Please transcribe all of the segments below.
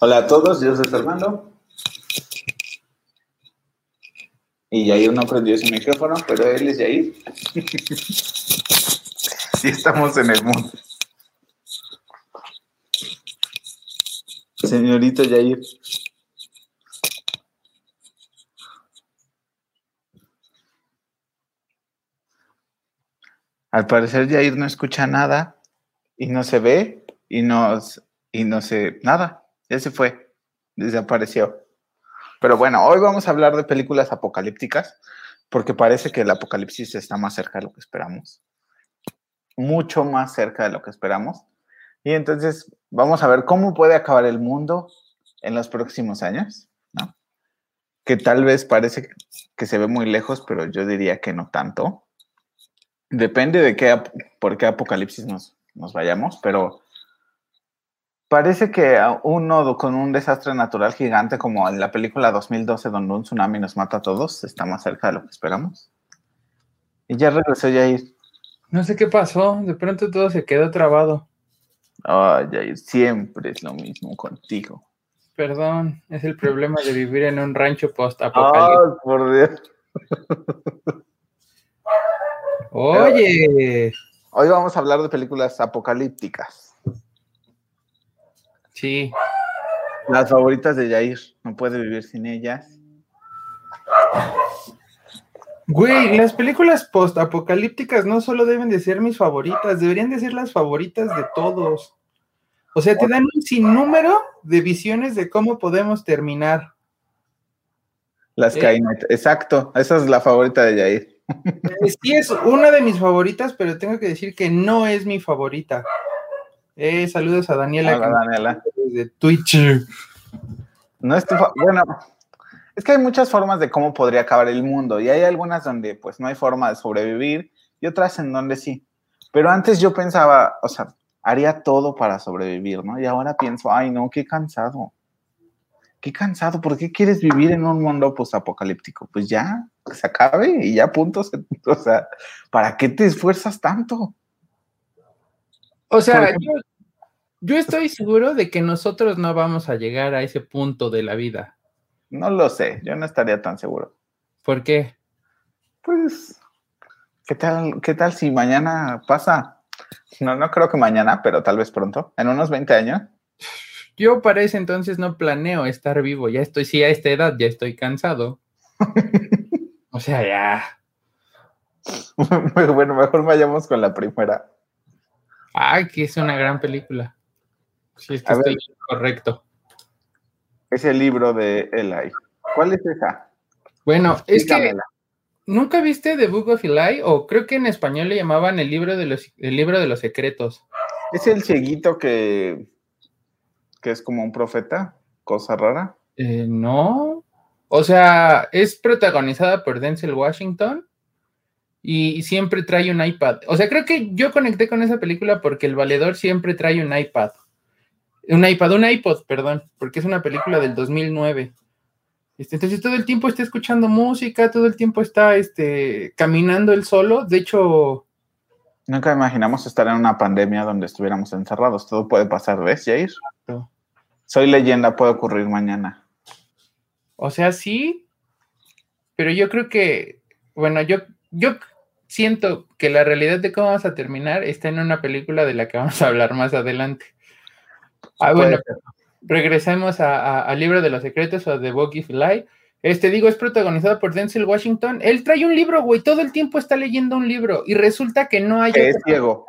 Hola a todos, yo soy Fernando. Y Yair no prendió su micrófono, pero él es Yair. sí, estamos en el mundo. Señorito Yair. Al parecer Yair no escucha nada y no se ve y no, y no se nada. Ya se fue, desapareció. Pero bueno, hoy vamos a hablar de películas apocalípticas porque parece que el apocalipsis está más cerca de lo que esperamos. Mucho más cerca de lo que esperamos. Y entonces vamos a ver cómo puede acabar el mundo en los próximos años, ¿no? Que tal vez parece que se ve muy lejos, pero yo diría que no tanto. Depende de qué, por qué apocalipsis nos, nos vayamos, pero parece que un nodo con un desastre natural gigante como en la película 2012 donde un tsunami nos mata a todos está más cerca de lo que esperamos. Y ya regresó Jair. No sé qué pasó, de pronto todo se quedó trabado. Ay, Jair, siempre es lo mismo contigo. Perdón, es el problema de vivir en un rancho post-apocalíptico. Ay, por Dios. Oye. Hoy vamos a hablar de películas apocalípticas. Sí. Las favoritas de Jair. No puede vivir sin ellas. Güey, las películas post-apocalípticas no solo deben de ser mis favoritas, deberían de ser las favoritas de todos. O sea, te dan un sinnúmero de visiones de cómo podemos terminar. Las Eh. exacto. Esa es la favorita de Jair. Eh, Sí es una de mis favoritas, pero tengo que decir que no es mi favorita. Eh, saludos a Daniela Hola, Daniela. desde Twitch. No es tu bueno, es que hay muchas formas de cómo podría acabar el mundo y hay algunas donde pues no hay forma de sobrevivir y otras en donde sí. Pero antes yo pensaba, o sea, haría todo para sobrevivir, ¿no? Y ahora pienso, ay, no, qué cansado. Qué cansado, ¿por qué quieres vivir en un mundo apocalíptico? Pues ya, que se acabe y ya punto. se- O sea, ¿para qué te esfuerzas tanto? O sea, yo estoy seguro de que nosotros no vamos a llegar a ese punto de la vida. No lo sé, yo no estaría tan seguro. ¿Por qué? Pues, ¿qué tal, qué tal si mañana pasa? No, no creo que mañana, pero tal vez pronto, en unos 20 años. Yo para ese entonces no planeo estar vivo. Ya estoy, sí, a esta edad ya estoy cansado. O sea, ya. bueno, mejor vayamos con la primera. Ay, que es una gran película. Sí, es que A ver. estoy correcto. Ese libro de Eli. ¿Cuál es esa? Bueno, es que. ¿nunca viste The Book of Eli? O creo que en español le llamaban el libro de los, el libro de los secretos. ¿Es el cieguito que, que es como un profeta? Cosa rara. Eh, no. O sea, es protagonizada por Denzel Washington y siempre trae un iPad. O sea, creo que yo conecté con esa película porque el valedor siempre trae un iPad. Un iPad, un iPod, perdón, porque es una película del 2009. Este, entonces todo el tiempo está escuchando música, todo el tiempo está este, caminando él solo. De hecho, Nunca imaginamos estar en una pandemia donde estuviéramos encerrados. Todo puede pasar, ¿ves, Jair? Soy leyenda, puede ocurrir mañana. O sea, sí, pero yo creo que, bueno, yo, yo siento que la realidad de cómo vamos a terminar está en una película de la que vamos a hablar más adelante. Ah, Puede bueno, regresemos al libro de los secretos o de Book of Eli. Este, digo, es protagonizado por Denzel Washington. Él trae un libro, güey, todo el tiempo está leyendo un libro y resulta que no hay... Que es ciego.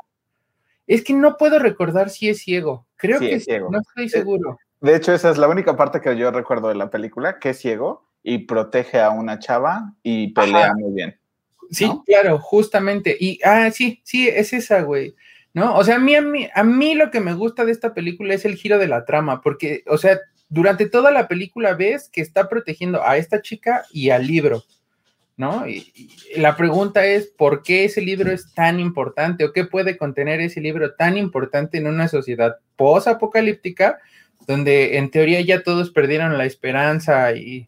Es que no puedo recordar si es ciego. Creo Sí, que es ciego. no estoy seguro. De hecho, esa es la única parte que yo recuerdo de la película, que es ciego y protege a una chava y pelea Ajá. muy bien. Sí, ¿no? claro, justamente. Y, ah, sí, sí, es esa, güey. ¿No? O sea, a mí, a mí, a mí lo que me gusta de esta película es el giro de la trama, porque, o sea, durante toda la película ves que está protegiendo a esta chica y al libro, ¿no? Y, y la pregunta es, ¿por qué ese libro es tan importante o qué puede contener ese libro tan importante en una sociedad post-apocalíptica donde en teoría ya todos perdieron la esperanza y,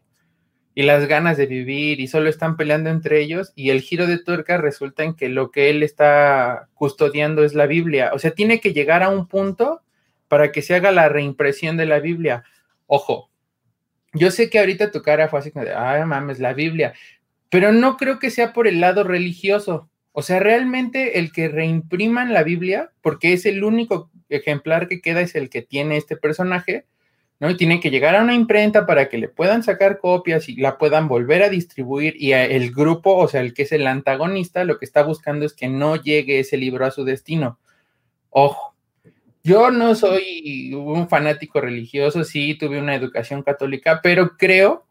y las ganas de vivir y solo están peleando entre ellos y el giro de tuerca resulta en que lo que él está custodiando es la Biblia. O sea, tiene que llegar a un punto para que se haga la reimpresión de la Biblia. ojo, yo sé que ahorita tu cara fue así como de, ay, mames, la Biblia, pero no creo que sea por el lado religioso. O sea, realmente el que reimpriman la Biblia, porque es el único ejemplar que queda, es el que tiene este personaje, ¿no? Y tiene que llegar a una imprenta para que le puedan sacar copias y la puedan volver a distribuir y el grupo, o sea, el que es el antagonista, lo que está buscando es que no llegue ese libro a su destino. Ojo, yo no soy un fanático religioso, sí tuve una educación católica, pero creo,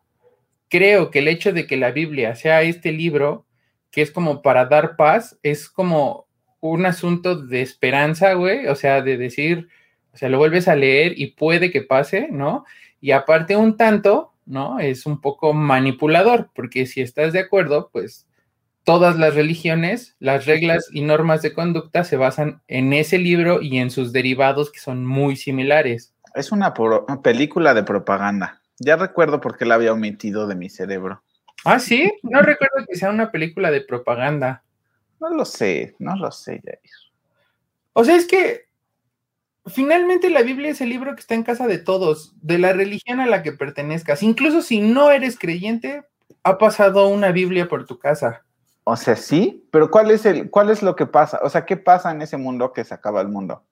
creo que el hecho de que la Biblia sea este libro, que es como para dar paz, es como un asunto de esperanza, güey, o sea, de decir, o sea, lo vuelves a leer y puede que pase, ¿no? Y aparte un tanto, ¿no? Es un poco manipulador, porque si estás de acuerdo, pues todas las religiones, las reglas y normas de conducta se basan en ese libro y en sus derivados que son muy similares. Es una, película de propaganda. Ya recuerdo por qué la había omitido de mi cerebro. Ah, sí, no recuerdo que sea una película de propaganda. No lo sé, no lo sé, Jair. O sea, es que finalmente la Biblia es el libro que está en casa de todos, de la religión a la que pertenezcas. Incluso si no eres creyente, ha pasado una Biblia por tu casa. O sea, sí, pero ¿cuál es el, cuál es lo que pasa? O sea, ¿qué pasa en ese mundo que se acaba el mundo?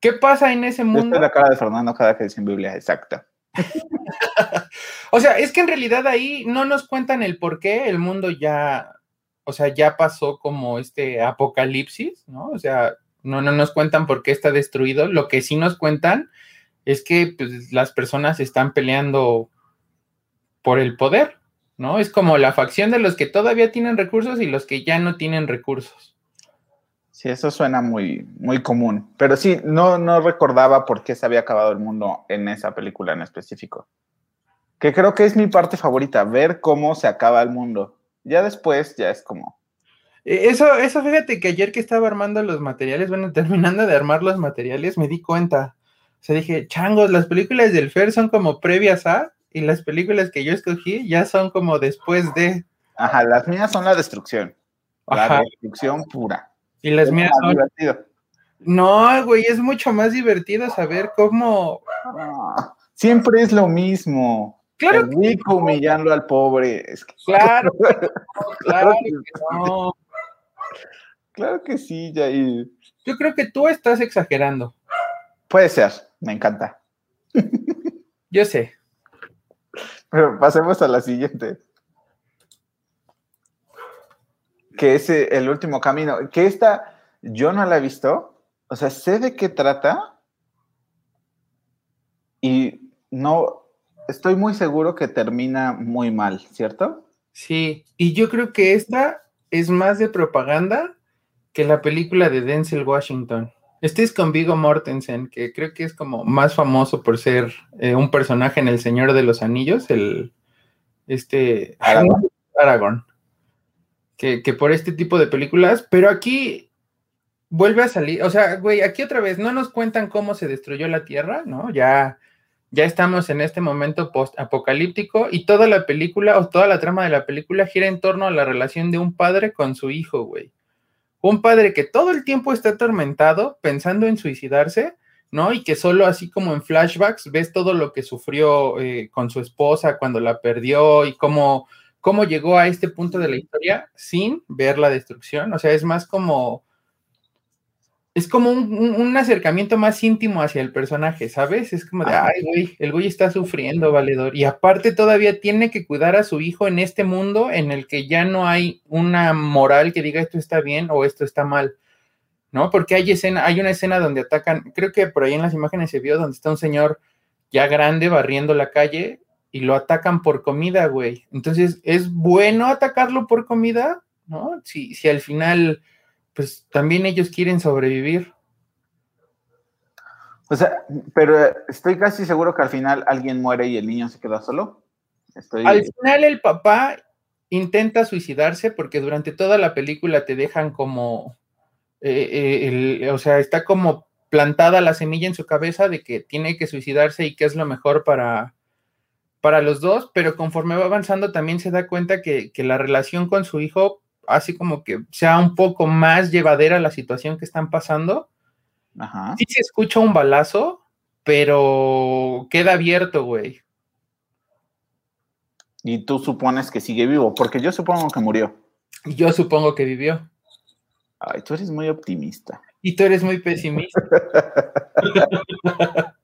¿Qué pasa en ese mundo? Estoy la cara de Fernando cada que dicen Biblia, exacto. o sea, es que en realidad ahí no nos cuentan el por qué el mundo ya, o sea, ya pasó como este apocalipsis, ¿no? O sea, no, no nos cuentan por qué está destruido. Lo que sí nos cuentan es que pues, las personas están peleando por el poder, ¿no? Es como la facción de los que todavía tienen recursos y los que ya no tienen recursos. Sí, eso suena muy, muy común. Pero sí, no, no recordaba por qué se había acabado el mundo en esa película en específico. Que creo que es mi parte favorita, ver cómo se acaba el mundo. Ya después, ya es como, eso, eso, fíjate que ayer que estaba armando los materiales, bueno, terminando de armar los materiales, me di cuenta. O sea, dije, changos, las películas del Fer son como previas a, y las películas que yo escogí ya son como después de. Ajá, las mías son la destrucción. La destrucción pura. Y las mías son. Divertido. No, güey, es mucho más divertido saber cómo. Ah, siempre es lo mismo. Claro. El rico humillando al pobre. Claro, claro que no. Claro que sí, Jair. Yo creo que tú estás exagerando. Puede ser, me encanta. Yo sé. Pero pasemos a la siguiente. Que es eh, el último camino. Que esta yo no la he visto. O sea, sé de qué trata. Y no, estoy muy seguro que termina muy mal, ¿cierto? Sí, y yo creo que esta es más de propaganda que la película de Denzel Washington. Este es con Vigo Mortensen, que creo que es como más famoso por ser eh, un personaje en El Señor de los Anillos, el este Aragorn. Que, que, por este tipo de películas, pero aquí vuelve a salir, o sea, güey, aquí otra vez no nos cuentan cómo se destruyó la Tierra, ¿no? Ya, ya estamos en este momento post-apocalíptico y toda la película o toda la trama de la película gira en torno a la relación de un padre con su hijo, güey un padre que todo el tiempo está atormentado pensando en suicidarse, ¿no? Y que solo así como en flashbacks ves todo lo que sufrió eh, con su esposa cuando la perdió y cómo, cómo llegó a este punto de la historia sin ver la destrucción. O sea, es más como es como un, acercamiento más íntimo hacia el personaje, ¿sabes? Es como de, ay, güey, el güey está sufriendo, valedor. Y aparte todavía tiene que cuidar a su hijo en este mundo en el que ya no hay una moral que diga esto está bien o esto está mal, ¿no? Porque hay escena, hay una escena donde atacan, creo que por ahí en las imágenes se vio donde está un señor ya grande barriendo la calle y lo atacan por comida, güey. Entonces, ¿es bueno atacarlo por comida? ¿No? Si, si al final pues también ellos quieren sobrevivir. O sea, pero estoy casi seguro que al final alguien muere y el niño se queda solo. Al final el papá intenta suicidarse porque durante toda la película te dejan como, eh, eh, o sea, está como plantada la semilla en su cabeza de que tiene que suicidarse y que es lo mejor para, para los dos, pero conforme va avanzando también se da cuenta que, que la relación con su hijo así como que sea un poco más llevadera la situación que están pasando. Ajá. Sí se escucha un balazo, pero queda abierto, güey. Y tú supones que sigue vivo, porque yo supongo que murió. Yo supongo que vivió. Ay, tú eres muy optimista. Y tú eres muy pesimista.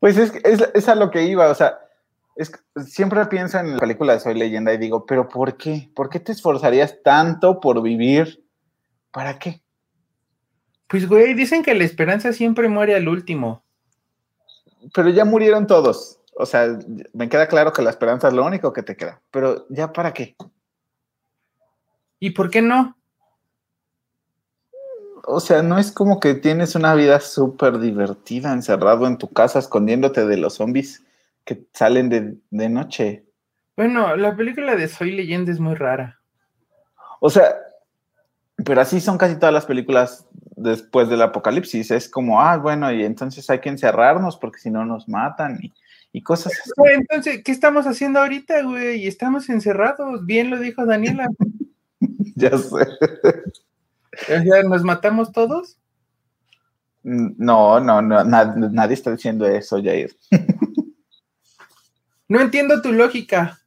pues es, es, es, a lo que iba, o sea, es, siempre pienso en la película de Soy Leyenda y digo, pero ¿por qué? ¿Por qué te esforzarías tanto por vivir? ¿Para qué? Pues, güey, dicen que la esperanza siempre muere al último. Pero ya murieron todos. O sea, me queda claro que la esperanza es lo único que te queda. Pero ya para qué? ¿Y por qué no? O sea, no es como que tienes una vida súper divertida encerrado en tu casa escondiéndote de los zombies que salen de, de, noche. Bueno, la película de Soy leyenda es muy rara. O sea, pero así son casi todas las películas después del apocalipsis. Es como, ah, bueno, y entonces hay que encerrarnos porque si no nos matan y, y cosas así. Entonces, ¿qué estamos haciendo ahorita, güey? Estamos encerrados. Bien lo dijo Daniela. ya sé. ¿Ya ¿Nos matamos todos? No, no, no, nadie está diciendo eso, Jair. no entiendo tu lógica.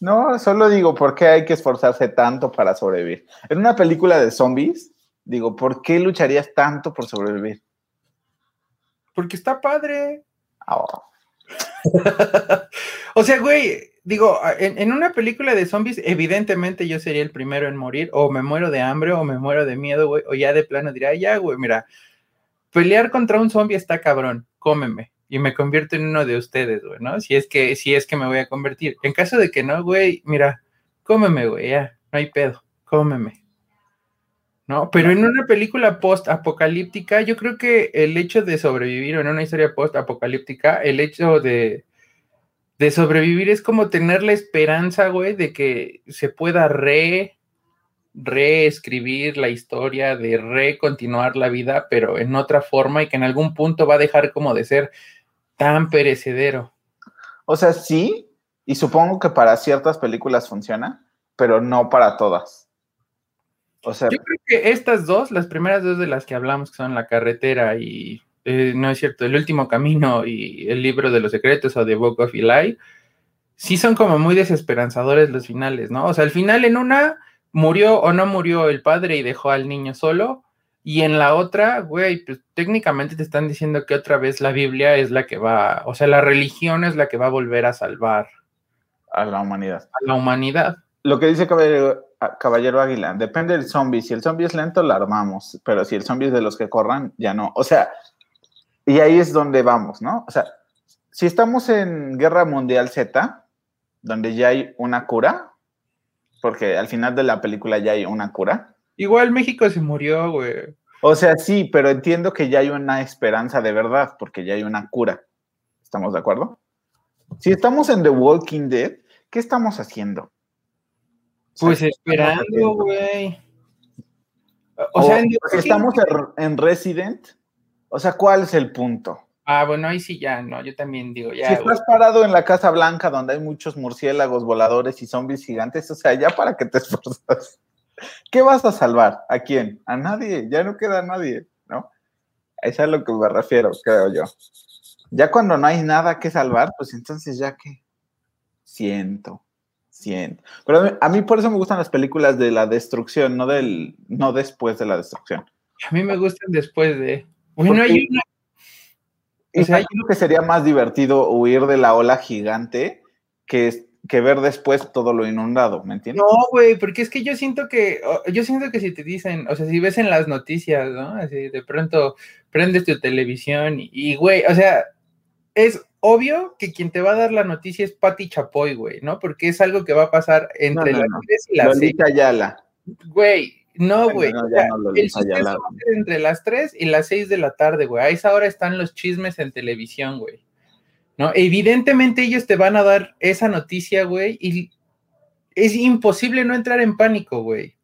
No, solo digo, ¿por qué hay que esforzarse tanto para sobrevivir? En una película de zombies, digo, ¿por qué lucharías tanto por sobrevivir? Porque está padre. Oh. o sea, güey, digo, en, una película de zombies, evidentemente yo sería el primero en morir, o me muero de hambre, o me muero de miedo, güey, o ya de plano diría, ya, güey, mira, pelear contra un zombie está cabrón, cómeme y me convierto en uno de ustedes, güey, ¿no? Si es que, si es que me voy a convertir. En caso de que no, güey, mira, cómeme, güey, ya, no hay pedo, cómeme. ¿No? Pero en una película post-apocalíptica, yo creo que el hecho de sobrevivir, o en una historia post-apocalíptica, el hecho de, de sobrevivir es como tener la esperanza, güey, de que se pueda re reescribir la historia, de recontinuar la vida, pero en otra forma y que en algún punto va a dejar como de ser tan perecedero. O sea, sí, y supongo que para ciertas películas funciona, pero no para todas. O sea, yo creo que estas dos, las primeras dos de las que hablamos, que son La carretera y, eh, no es cierto, El último camino y El libro de los secretos o The Book of Eli, sí son como muy desesperanzadores los finales, ¿no? O sea, al final en una murió o no murió el padre y dejó al niño solo, y en la otra, güey, pues técnicamente te están diciendo que otra vez la Biblia es la que va, o sea, la religión es la que va a volver a salvar a la humanidad. A la humanidad. Lo que dice Caballero, Caballero Águila, depende del zombie. Si el zombie es lento, lo armamos, pero si el zombie es de los que corran, ya no. O sea, y ahí es donde vamos, ¿no? O sea, si estamos en Guerra Mundial Z, donde ya hay una cura, porque al final de la película ya hay una cura, Igual México se murió, güey. O sea, sí, pero entiendo que ya hay una esperanza de verdad, porque ya hay una cura. ¿Estamos de acuerdo? Si estamos en The Walking Dead, ¿qué estamos haciendo? Pues esperando, güey. O, sea, si estamos en Resident, o sea, ¿cuál es el punto? Ah, bueno, ahí sí ya, no, yo también digo, ya. Si estás parado en la Casa Blanca donde hay muchos murciélagos voladores y zombies gigantes, o sea, ya para que te esfuerzas. ¿Qué vas a salvar? ¿A quién? A nadie, ya no queda nadie, ¿no? Eso es a lo que me refiero, creo yo. Ya cuando no hay nada que salvar, pues entonces ya que siento, siento. Pero a mí, por eso me gustan las películas de la destrucción, no del, no después de la destrucción. A mí me gustan después de. Bueno, hay una. O sea, creo que sería más divertido huir de la ola gigante que que ver después todo lo inundado, ¿me entiendes? No, güey, porque es que yo siento que, yo siento que si te dicen, o sea, si ves en las noticias, ¿no? Así de pronto prendes tu televisión y, güey, o sea, es obvio que quien te va a dar la noticia es Patti Chapoy, güey, ¿no? Porque es algo que va a pasar entre las 3 y las Lolita Ayala. Güey, no, güey. entre las 3 y las 6 de la tarde, güey. A esa hora están los chismes en televisión, güey. ¿No? Evidentemente ellos te van a dar esa noticia, güey, y es imposible no entrar en pánico, güey.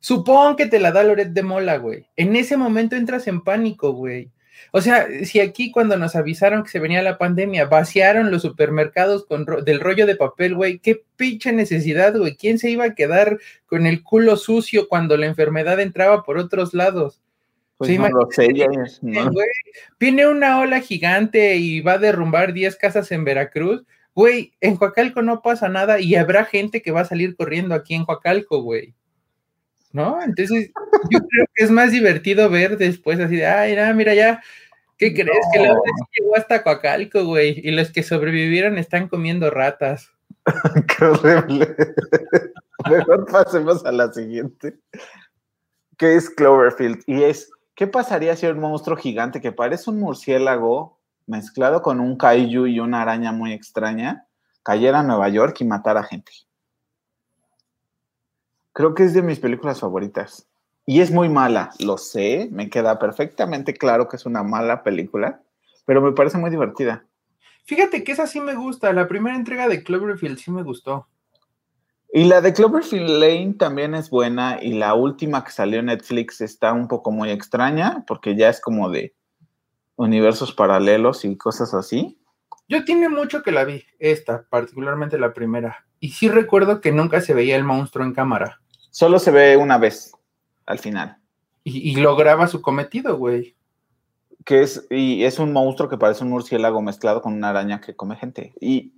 Supón que te la da Loret de Mola, güey. En ese momento entras en pánico, güey. O sea, si aquí cuando nos avisaron que se venía la pandemia, vaciaron los supermercados con del rollo de papel, güey, qué pinche necesidad, güey. ¿Quién se iba a quedar con el culo sucio cuando la enfermedad entraba por otros lados? Pues no lo sé, ya, no. viene una ola gigante y va a derrumbar 10 casas en Veracruz. Güey, en Coacalco no pasa nada y habrá gente que va a salir corriendo aquí en Coacalco, güey. ¿No? Entonces, yo creo que es más divertido ver después así de, ay, mira, ya, ¿qué crees? Que la ola llegó hasta Coacalco, güey, y los que sobrevivieron están comiendo ratas. Qué horrible. Mejor pasemos a la siguiente, que es Cloverfield, y es ¿Qué pasaría si un monstruo gigante que parece un murciélago mezclado con un kaiju y una araña muy extraña cayera a Nueva York y matara gente? Creo que es de mis películas favoritas. Y es muy mala, lo sé, me queda perfectamente claro que es una mala película, pero me parece muy divertida. Fíjate que esa sí me gusta, la primera entrega de Cloverfield sí me gustó. Y la de Cloverfield Lane también es buena y la última que salió en Netflix está un poco muy extraña porque ya es como de universos paralelos y cosas así. Yo tiene mucho que la vi, esta, particularmente la primera. Y sí recuerdo que nunca se veía el monstruo en cámara. Solo se ve una vez al final. Y, lograba su cometido, güey. Que es, y es un monstruo que parece un murciélago mezclado con una araña que come gente. Y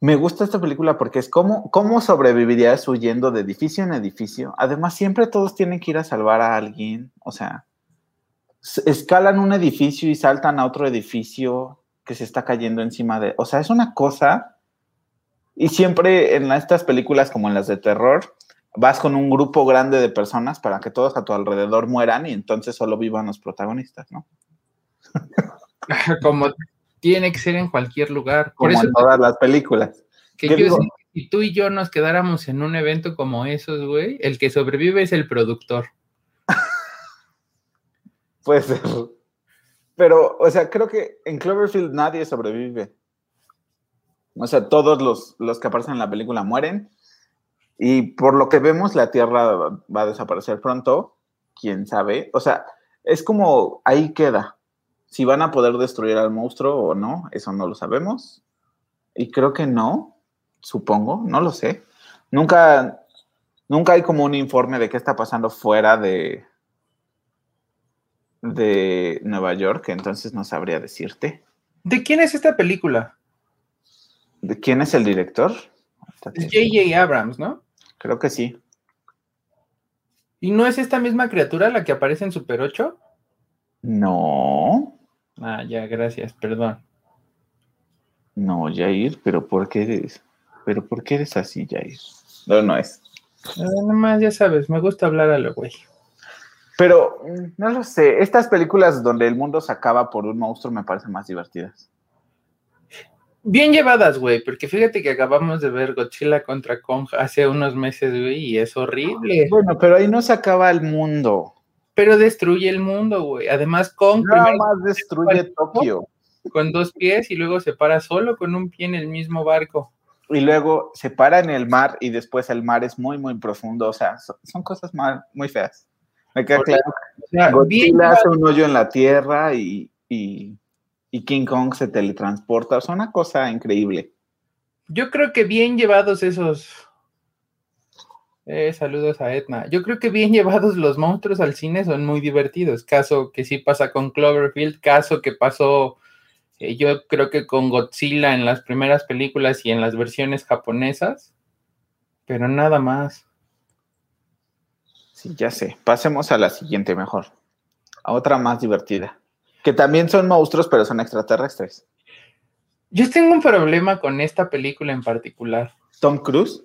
me gusta esta película porque es como cómo sobrevivirías huyendo de edificio en edificio. Además, siempre todos tienen que ir a salvar a alguien. O sea, escalan un edificio y saltan a otro edificio que se está cayendo encima de. O sea, es una cosa. Y siempre en estas películas, como en las de terror, vas con un grupo grande de personas para que todos a tu alrededor mueran y entonces solo vivan los protagonistas, ¿no? como tiene que ser en cualquier lugar. Por eso, en todas las películas. Que yo, si tú y yo nos quedáramos en un evento como esos, güey, el que sobrevive es el productor. Puede ser. Pero, o sea, creo que en Cloverfield nadie sobrevive. O sea, todos los, los que aparecen en la película mueren. Y por lo que vemos, la Tierra va a desaparecer pronto. Quién sabe. O sea, es como ahí queda. Si van a poder destruir al monstruo o no, eso no lo sabemos. Y creo que no, supongo, no lo sé. Nunca, nunca hay como un informe de qué está pasando fuera de, de Nueva York, entonces no sabría decirte. ¿De quién es esta película? ¿De quién es el director? J.J. Abrams, ¿no? Creo que sí. ¿Y no es esta misma criatura la que aparece en Super 8? No. Ah, ya, gracias, perdón. No, Jair, pero ¿por qué eres? ¿Pero por qué eres así, Jair? No, no es. Nada más, ya sabes, me gusta hablar a lo güey. Pero, no lo sé, estas películas donde el mundo se acaba por un monstruo me parecen más divertidas. Bien llevadas, güey, porque fíjate que acabamos de ver Godzilla contra Kong hace unos meses, güey, y es horrible. Bueno, pero ahí no se acaba el mundo pero destruye el mundo, güey. Además, Kong Nada más destruye Tokio. Con dos pies y luego se para solo con un pie en el mismo barco. Y luego se para en el mar y después el mar es muy, muy profundo. O sea, son, cosas muy feas. Me queda claro. Godzilla hace un hoyo en la tierra y, y, y King Kong se teletransporta. O sea, una cosa increíble. Yo creo que bien llevados esos eh, saludos a Edna. Yo creo que bien llevados los monstruos al cine son muy divertidos. Caso que sí pasa con Cloverfield, caso que pasó, eh, yo creo que con Godzilla en las primeras películas y en las versiones japonesas, pero nada más. Sí, ya sé. Pasemos a la siguiente mejor. A otra más divertida. Que también son monstruos, pero son extraterrestres. Yo tengo un problema con esta película en particular. Tom Cruise.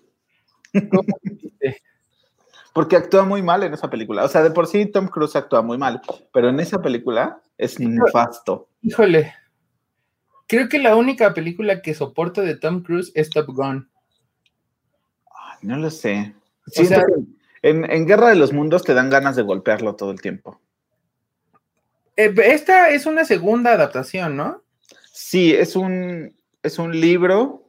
Porque actúa muy mal en esa película. O sea, de por sí Tom Cruise actúa muy mal, pero en esa película es nefasto. Híjole. Creo que la única película que soporto de Tom Cruise es Top Gun. no lo sé. en, Guerra de los Mundos te dan ganas de golpearlo todo el tiempo. Eh, esta es una segunda adaptación, ¿no? Sí, es un, es un libro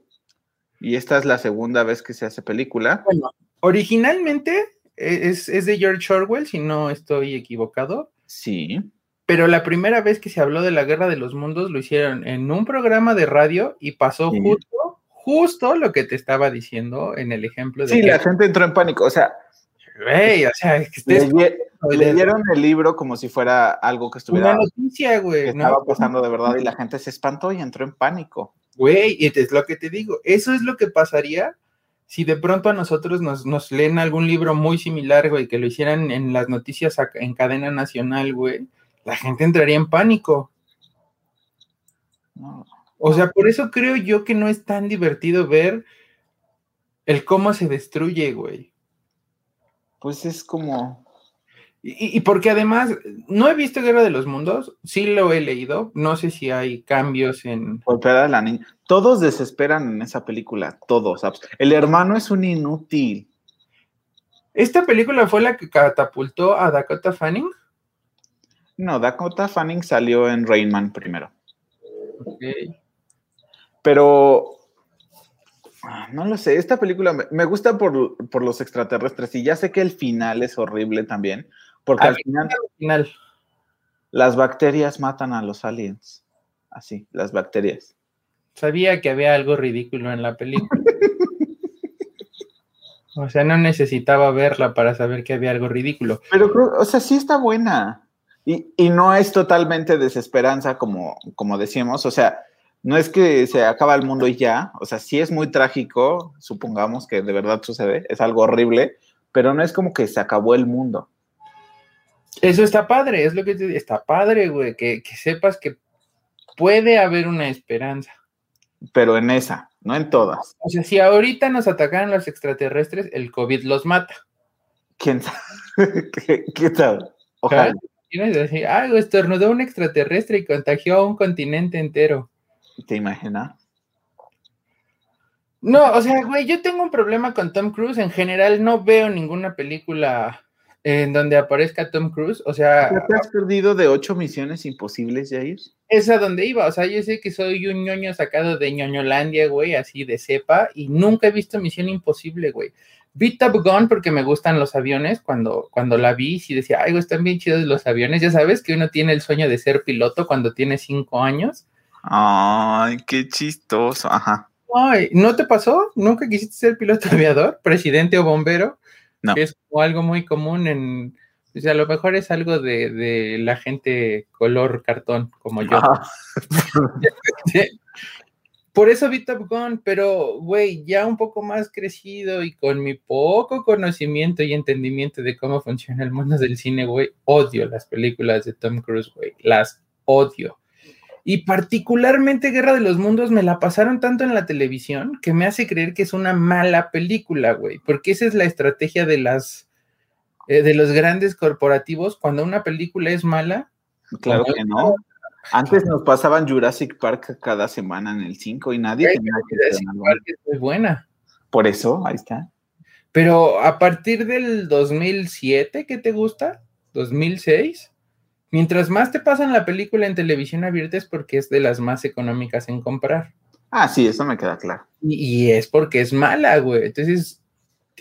y esta es la segunda vez que se hace película. Bueno, originalmente es, de George Orwell, si no estoy equivocado. Sí. Pero la primera vez que se habló de la guerra de los mundos lo hicieron en un programa de radio y pasó justo, justo lo que te estaba diciendo en el ejemplo de. Sí, la gente entró en pánico. O sea, Güey, o sea, que estés... Leye- leyeron el libro como si fuera algo que estuviera Una noticia, que güey, estaba ¿no? pasando de verdad y la gente se espantó y entró en pánico. Güey, y es lo que te digo, eso es lo que pasaría si de pronto a nosotros nos, nos leen algún libro muy similar, güey, que lo hicieran en las noticias en cadena nacional, güey, la gente entraría en pánico. O sea, por eso creo yo que no es tan divertido ver el cómo se destruye, güey. Pues es como, Y, y porque además, no he visto Guerra de los Mundos, sí lo he leído, no sé si hay cambios en... la niña. Todos desesperan en esa película, todos. El hermano es un inútil. ¿Esta película fue la que catapultó a Dakota Fanning? No, Dakota Fanning salió en Rain Man primero. Ok. Pero no lo sé, esta película me, me gusta por, por los extraterrestres y ya sé que el final es horrible también, porque al final Final. las bacterias matan a los aliens. Así, las bacterias. Sabía que había algo ridículo en la película. O sea, no necesitaba verla para saber que había algo ridículo. Pero, creo- o sea, sí está buena. Y, y no es totalmente desesperanza, como, como decíamos. O sea, no es que se acaba el mundo y ya. O sea, sí es muy trágico, supongamos que de verdad sucede. Es algo horrible, pero no es como que se acabó el mundo. Eso está padre, es lo que te digo. Está padre, güey, que, que sepas que puede haber una esperanza. Pero en esa, no en todas. O sea, si ahorita nos atacaran los extraterrestres, el COVID los mata. ¿Quién sabe? ¿Qué, qué tal? Ojalá. Tienes decir, ah, güey, estornudó un extraterrestre y contagió a un continente entero. ¿Te imaginas? No, o sea, güey, yo tengo un problema con Tom Cruise. En general, no veo ninguna película en donde aparezca Tom Cruise. O sea, ¿Te has perdido de ocho misiones imposibles, Jair? es a donde iba. O sea, yo sé que soy un ñoño sacado de ñoñolandia, güey, así de cepa, y nunca he visto Misión Imposible, güey. Vi Top Gun porque me gustan los aviones. Cuando, cuando la vi, sí decía, ay, güey, están bien chidos los aviones. Ya sabes que uno tiene el sueño de ser piloto cuando tiene cinco años. Ay, qué chistoso. Ajá. Ay, ¿no te pasó? ¿Nunca quisiste ser piloto aviador, presidente o bombero? No. Que es como algo muy común en, o sea, a lo mejor es algo de, de la gente color cartón, como yo. Por eso vi Top Gun, pero, güey, ya un poco más crecido y con mi poco conocimiento y entendimiento de cómo funciona el mundo del cine, güey, odio las películas de Tom Cruise, güey, las odio. Y particularmente Guerra de los Mundos me la pasaron tanto en la televisión que me hace creer que es una mala película, güey, porque esa es la estrategia de las eh, de los grandes corporativos cuando una película es mala. Claro que no. Antes nos pasaban Jurassic Park cada semana en el 5 y nadie Güey, tenía que Jurassic. Park es muy buena. Por eso, ahí está. Pero a partir del 2007, ¿qué te gusta? 2006. Mientras más te pasan la película en televisión abierta es porque es de las más económicas en comprar. Ah, sí, eso me queda claro. Y, y es porque es mala, güey. Entonces,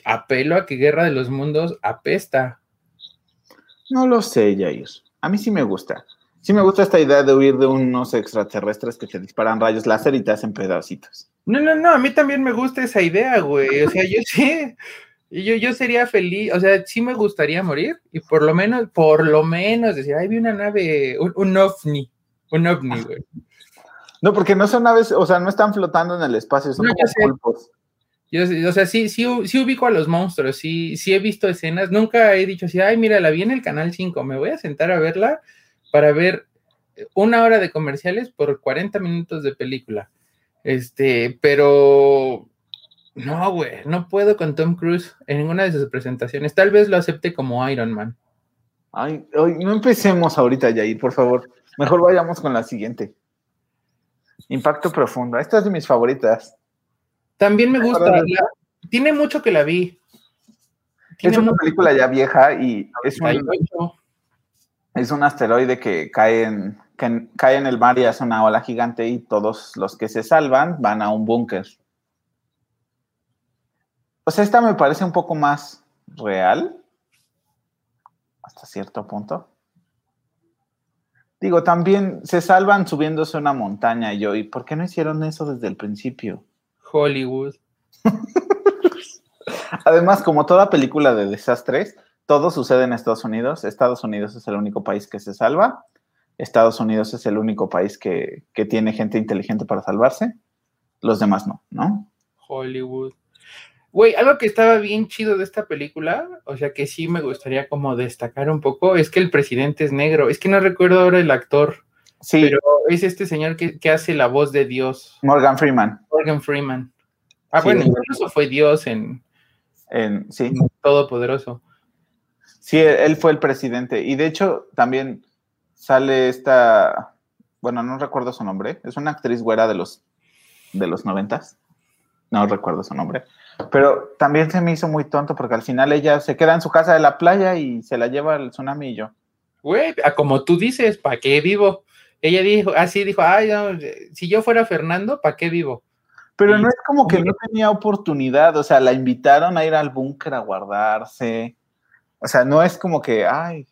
apelo a que Guerra de los Mundos apesta. No lo sé, Jair. A mí sí me gusta. Sí me gusta esta idea de huir de unos extraterrestres que te disparan rayos láser y te hacen pedacitos. No, no, no, a mí también me gusta esa idea, güey. O sea, yo sí, yo, yo sería feliz, o sea, sí me gustaría morir y por lo menos, por lo menos decir, ay, vi una nave, un, un ovni, un ovni, güey. No, porque no son aves, o sea, no están flotando en el espacio, son No, como pulpos. Yo, o sea, sí, sí, sí ubico a los monstruos, sí, sí he visto escenas, nunca he dicho así, ay, mira, la vi en el canal 5, me voy a sentar a verla para ver una hora de comerciales por 40 minutos de película. Este, pero no, güey, no puedo con Tom Cruise en ninguna de sus presentaciones. Tal vez lo acepte como Iron Man. Ay, ay, no empecemos ahorita, Jair, por favor. Mejor vayamos con la siguiente. Impacto profundo. Esta es de mis favoritas. También me ¿Te gusta, la- tiene mucho que la vi. Es una película ya vieja y es un, 98. es un asteroide que cae en, que en- cae en el mar y hace una ola gigante y todos los que se salvan van a un búnker. O sea, esta me parece un poco más real hasta cierto punto. Digo, también se salvan subiéndose una montaña y yo, ¿y por qué no hicieron eso desde el principio? Hollywood. Además, como toda película de desastres, todo sucede en Estados Unidos. Estados Unidos es el único país que se salva. Estados Unidos es el único país que, que tiene gente inteligente para salvarse. Los demás no, ¿no? Hollywood. Güey, algo que estaba bien chido de esta película, o sea que sí me gustaría como destacar un poco, es que el presidente es negro. Es que no recuerdo ahora el actor. Sí. Pero es este señor que, que hace la voz de Dios. Morgan Freeman. Morgan Freeman. Ah, Sí, bueno, incluso fue Dios en En, sí. Todopoderoso. Sí, él fue el presidente. Y de hecho, también sale esta, bueno, no recuerdo su nombre. Es una actriz güera de los, de los noventas. No recuerdo su nombre. Pero también se me hizo muy tonto porque al final ella se queda en su casa de la playa y se la lleva el tsunami y yo. Güey, como tú dices, ¿para qué vivo? Ella dijo, así dijo, ay, no, si yo fuera Fernando, ¿para qué vivo? Pero no es como que no tenía oportunidad, o sea, la invitaron a ir al búnker a guardarse. O sea, no es como que, ay,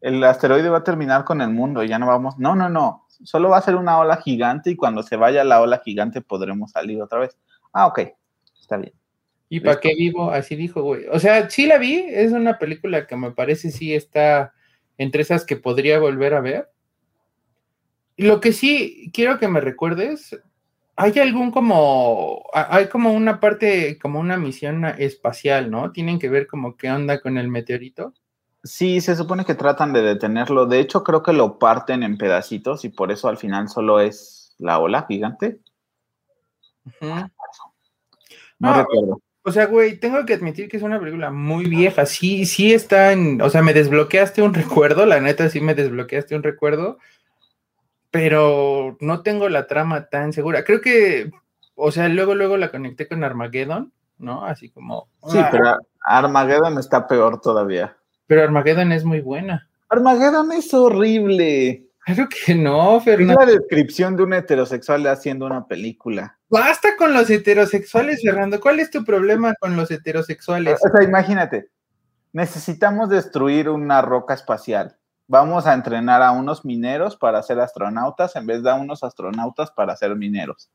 el asteroide va a terminar con el mundo, ya no vamos. No, no, no. Solo va a ser una ola gigante y cuando se vaya la ola gigante podremos salir otra vez. Ah, ok, está bien. ¿Y para qué vivo? Así dijo, güey. O sea, sí la vi, es una película que me parece sí está entre esas que podría volver a ver. Lo que sí quiero que me recuerdes, hay algún como, ha- hay como una parte, como una misión espacial, ¿no? Tienen que ver como qué onda con el meteorito. Sí, se supone que tratan de detenerlo. De hecho, creo que lo parten en pedacitos y por eso al final solo es la ola gigante. Ujú. No No, recuerdo. O sea, güey, tengo que admitir que es una película muy vieja. Sí, sí está en. O sea, me desbloqueaste un recuerdo, la neta, sí me desbloqueaste un recuerdo. Pero no tengo la trama tan segura. Creo que. O sea, luego, luego la conecté con Armageddon, ¿no? Así como. Sí, ah, pero Armageddon está peor todavía. pero Armageddon es muy buena. Armageddon es horrible. Claro que no, Es Fernando. la descripción de un heterosexual haciendo una película. Basta con los heterosexuales, Fernando. ¿Cuál es tu problema con los heterosexuales? O sea, imagínate, necesitamos destruir una roca espacial. Vamos a entrenar a unos mineros para ser astronautas en vez de a unos astronautas para ser mineros.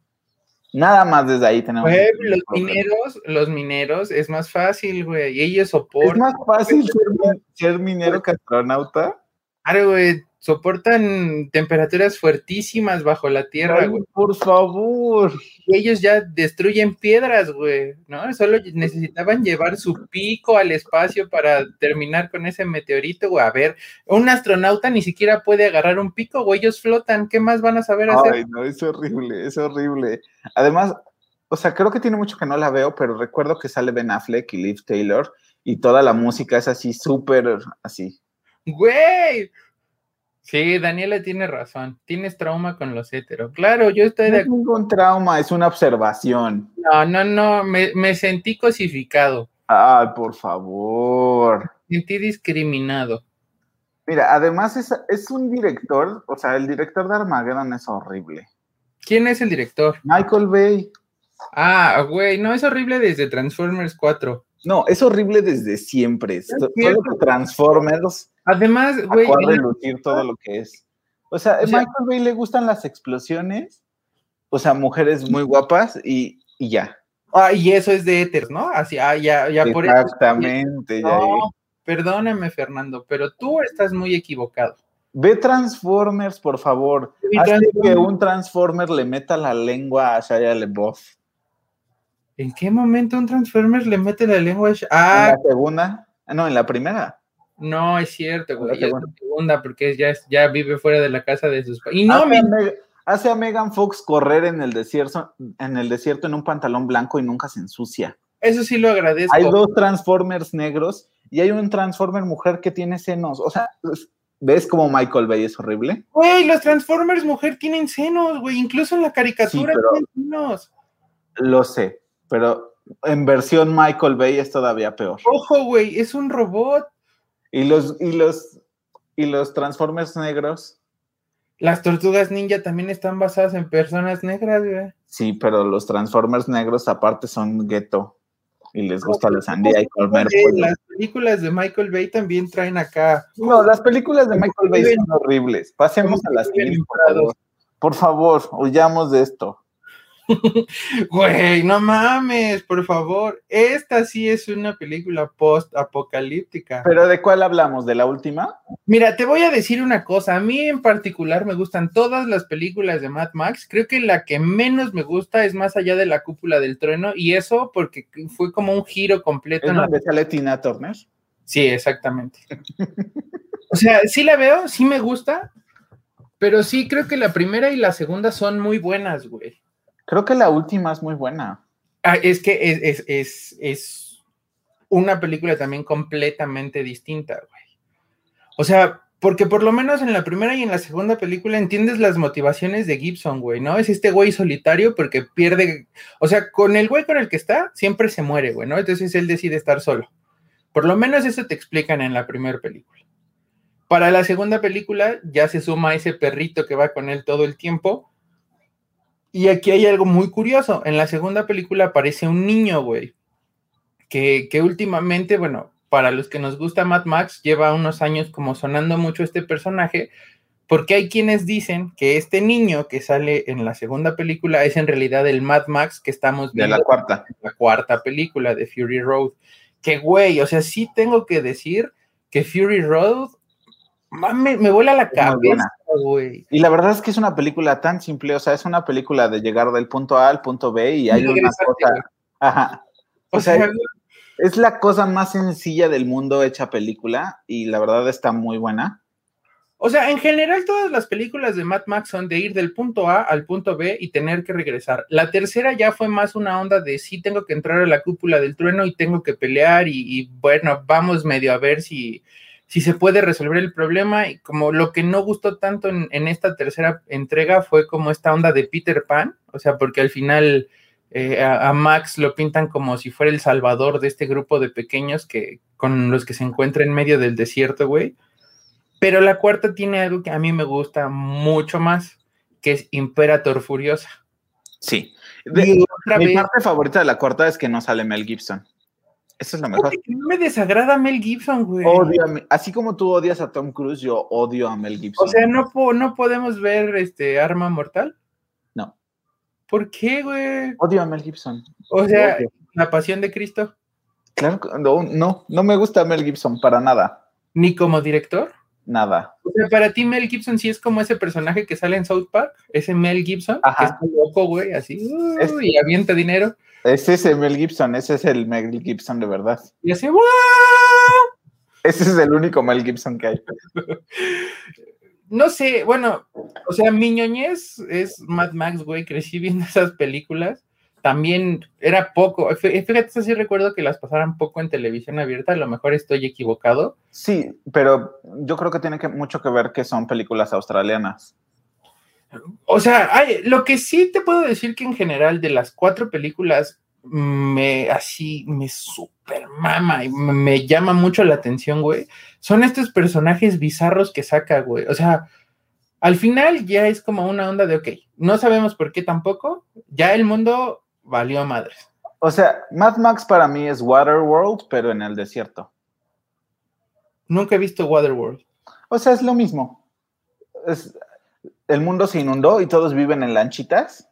Nada más desde ahí tenemos. Güey, los problema. mineros, los mineros es más fácil, güey. Y ellos soportan. Es más fácil ser, ser minero que astronauta. Claro, güey, soportan temperaturas fuertísimas bajo la tierra, Ay, güey. por favor. Y ellos ya destruyen piedras, güey, ¿no? Solo necesitaban llevar su pico al espacio para terminar con ese meteorito, güey. A ver, un astronauta ni siquiera puede agarrar un pico, güey. Ellos flotan. ¿Qué más van a saber hacer? Ay, no, es horrible, es horrible. Además, o sea, creo que tiene mucho que no la veo, pero recuerdo que sale Ben Affleck y Liv Taylor y toda la música es así, súper así. Güey. Sí, Daniela tiene razón. Tienes trauma con los heteros. Claro, yo estoy No de es ningún trauma, es una observación. No, no, no, me, me sentí cosificado, Ay, por favor. sentí discriminado. Mira, además es, es un director, o sea, el director de Armageddon es horrible. ¿Quién es el director? Michael Bay. Ah, güey, no, es horrible desde Transformers 4. No, es horrible desde siempre. Todo lo que Transformers Además, güey, relucir todo lo que es. O sea, a Michael Bay le gustan las explosiones, o sea, mujeres muy guapas y, y ya. ah, y eso es de Éter, ¿no? Así, ah, ya, ya por eso. Exactamente. No, perdóname, Fernando, pero tú estás muy equivocado. Ve Transformers, por favor. Vi Haz que un Transformer le meta la lengua a Shia LaBeouf. ¿En qué momento un Transformers le mete la lengua? a Sh- En Ah, la segunda, ah, no, en la primera. no, es cierto, La güey. Es la segunda. porque ya, es- ya vive fuera de la casa de sus pa- Y no, hace, a Meg- hace a Megan Fox correr en el desierto, en el desierto en un pantalón blanco y nunca se ensucia. eso sí lo agradezco. Hay dos Transformers negros y hay un Transformer mujer que tiene senos. O sea, ¿ves cómo Michael Bay es horrible? Güey, los Transformers mujer tienen senos, güey. Incluso en la caricatura Sí, pero- tienen senos. Lo sé, pero en versión Michael Bay es todavía peor. Ojo, güey, es un robot. Y los, y los, y los Transformers negros, Las tortugas ninja también están basadas en personas negras, güey. sí, pero los Transformers negros aparte son gueto y les gusta la sandía y comer las películas de Michael Bay también traen acá. No, las películas de Michael Bay son horribles. Pasemos a las favor. Por favor, huyamos de esto. Güey, no mames, por favor. Esta sí es una película post-apocalíptica. ¿Pero de cuál hablamos? ¿De la última? Mira, te voy a decir una cosa. A mí en particular me gustan todas las películas de Mad Max. Creo que la que menos me gusta es Más allá de la cúpula del trueno. Y eso porque fue como un giro completo. ¿Es donde sale Tina Turner? Sí, exactamente. o sea, sí la veo, sí me gusta. Pero sí creo que la primera y la segunda son muy buenas, güey. Creo que la última es muy buena. Ah, es que es, es, es, una película también completamente distinta, güey. O sea, porque por lo menos en la primera y en la segunda película entiendes las motivaciones de Gibson, güey, ¿no? Es este güey solitario porque pierde, o sea, con el güey con el que está, siempre se muere, güey, ¿no? Entonces él decide estar solo. Por lo menos eso te explican en la primera película. Para la segunda película ya se suma ese perrito que va con él todo el tiempo y aquí hay algo muy curioso. En la segunda película aparece un niño, güey, que, últimamente, bueno, para los que nos gusta Mad Max, lleva unos años como sonando mucho este personaje, porque hay quienes dicen que este niño que sale en la segunda película es en realidad el Mad Max que estamos viendo. De la cuarta. La cuarta película de Fury Road. Que, güey, o sea, sí tengo que decir que Fury Road me, me vuela la cabeza, güey. Y la verdad es que es una película tan simple, o sea, es una película de llegar del punto A al punto B y hay una cosa. Ajá. O, sea, es, la cosa más sencilla del mundo hecha película y la verdad está muy buena. O sea, en general todas las películas de Mad Max son de ir del punto A al punto B y tener que regresar. La tercera ya fue más una onda de sí tengo que entrar a la cúpula del trueno y tengo que pelear y, y bueno, vamos medio a ver si, si se puede resolver el problema. Y como lo que no gustó tanto en, esta tercera entrega fue como esta onda de Peter Pan, o sea, porque al final eh, a, Max lo pintan como si fuera el salvador de este grupo de pequeños que con los que se encuentra en medio del desierto, güey. Pero la cuarta tiene algo que a mí me gusta mucho más, que es Imperator Furiosa. Sí. mi parte favorita de la cuarta es que no sale Mel Gibson. Eso es lo mejor. No me desagrada Mel Gibson, güey. así como tú odias a Tom Cruise, yo odio a Mel Gibson. O sea, ¿no, no podemos ver este Arma Mortal? No. ¿Por qué, güey? Odio a Mel Gibson. O sea, La Pasión de Cristo. Claro, no, no, no me gusta Mel Gibson para nada. ¿Ni como director? Nada. O sea, para ti Mel Gibson sí es como ese personaje que sale en South Park, ese Mel Gibson, que está loco, güey, así, y avienta dinero. Ese es el Mel Gibson, ese es el Mel Gibson de verdad. Y así, Ese es el único Mel Gibson que hay. no sé, bueno, o sea, mi ñoñez es Mad Max, güey, crecí viendo esas películas. También era poco, fíjate, sí recuerdo que las pasaran poco en televisión abierta, a lo mejor estoy equivocado. Sí, pero yo creo que tiene que, mucho que ver que son películas australianas. O sea, lo que sí te puedo decir que en general de las cuatro películas me así me super mama y me, llama mucho la atención, güey. Son estos personajes bizarros que saca, güey. O sea, al final ya es como una onda de, ok, no sabemos por qué tampoco, ya el mundo valió a madres. O sea, Mad Max para mí es Waterworld, pero en el desierto. Nunca he visto Waterworld. O sea, es lo mismo. Es, el mundo se inundó y todos viven en lanchitas.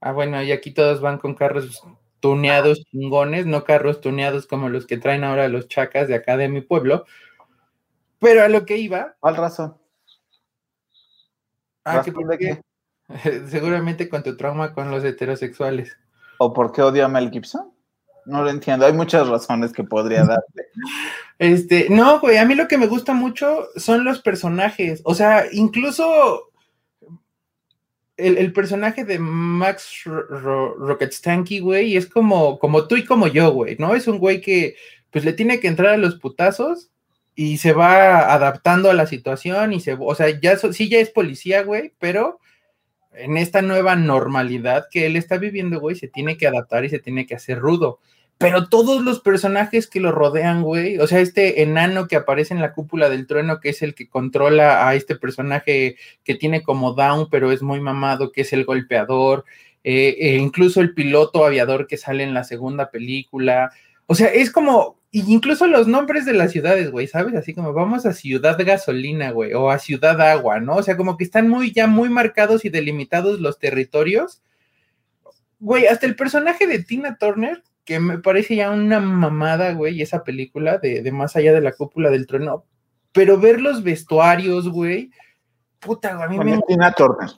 Ah, bueno, y aquí todos van con carros tuneados chingones, no carros tuneados como los que traen ahora los chacas de acá de mi pueblo. Pero a lo que iba. ¿Cuál razón? Ah, ¿qué, por qué? Seguramente con tu trauma con los heterosexuales. ¿O por qué odia a Mel Gibson? No lo entiendo. Hay muchas razones que podría darte. Este, no, güey, a mí lo que me gusta mucho son los personajes. O sea, incluso el, personaje de Max Rocket Stanky, güey, es como, como tú y como yo, güey, ¿no? Es un güey que pues le tiene que entrar a los putazos y se va adaptando a la situación y se, o sea, ya sí ya es policía, güey, pero en esta nueva normalidad que él está viviendo, güey, se tiene que adaptar y se tiene que hacer rudo pero todos los personajes que lo rodean, güey, o sea, este enano que aparece en la cúpula del trueno, que es el que controla a este personaje que tiene como down, pero es muy mamado, que es el golpeador, eh, e incluso el piloto aviador que sale en la segunda película, o sea, es como, incluso los nombres de las ciudades, güey, ¿sabes? Así como vamos a Ciudad Gasolina, güey, o a Ciudad Agua, ¿no? O sea, como que están muy, ya muy marcados y delimitados los territorios güey, hasta el personaje de Tina Turner, que me parece ya una mamada, güey, esa película de, de Más allá de la cúpula del trueno, pero ver los vestuarios, güey, puta, güey, a mí Con me... Turner.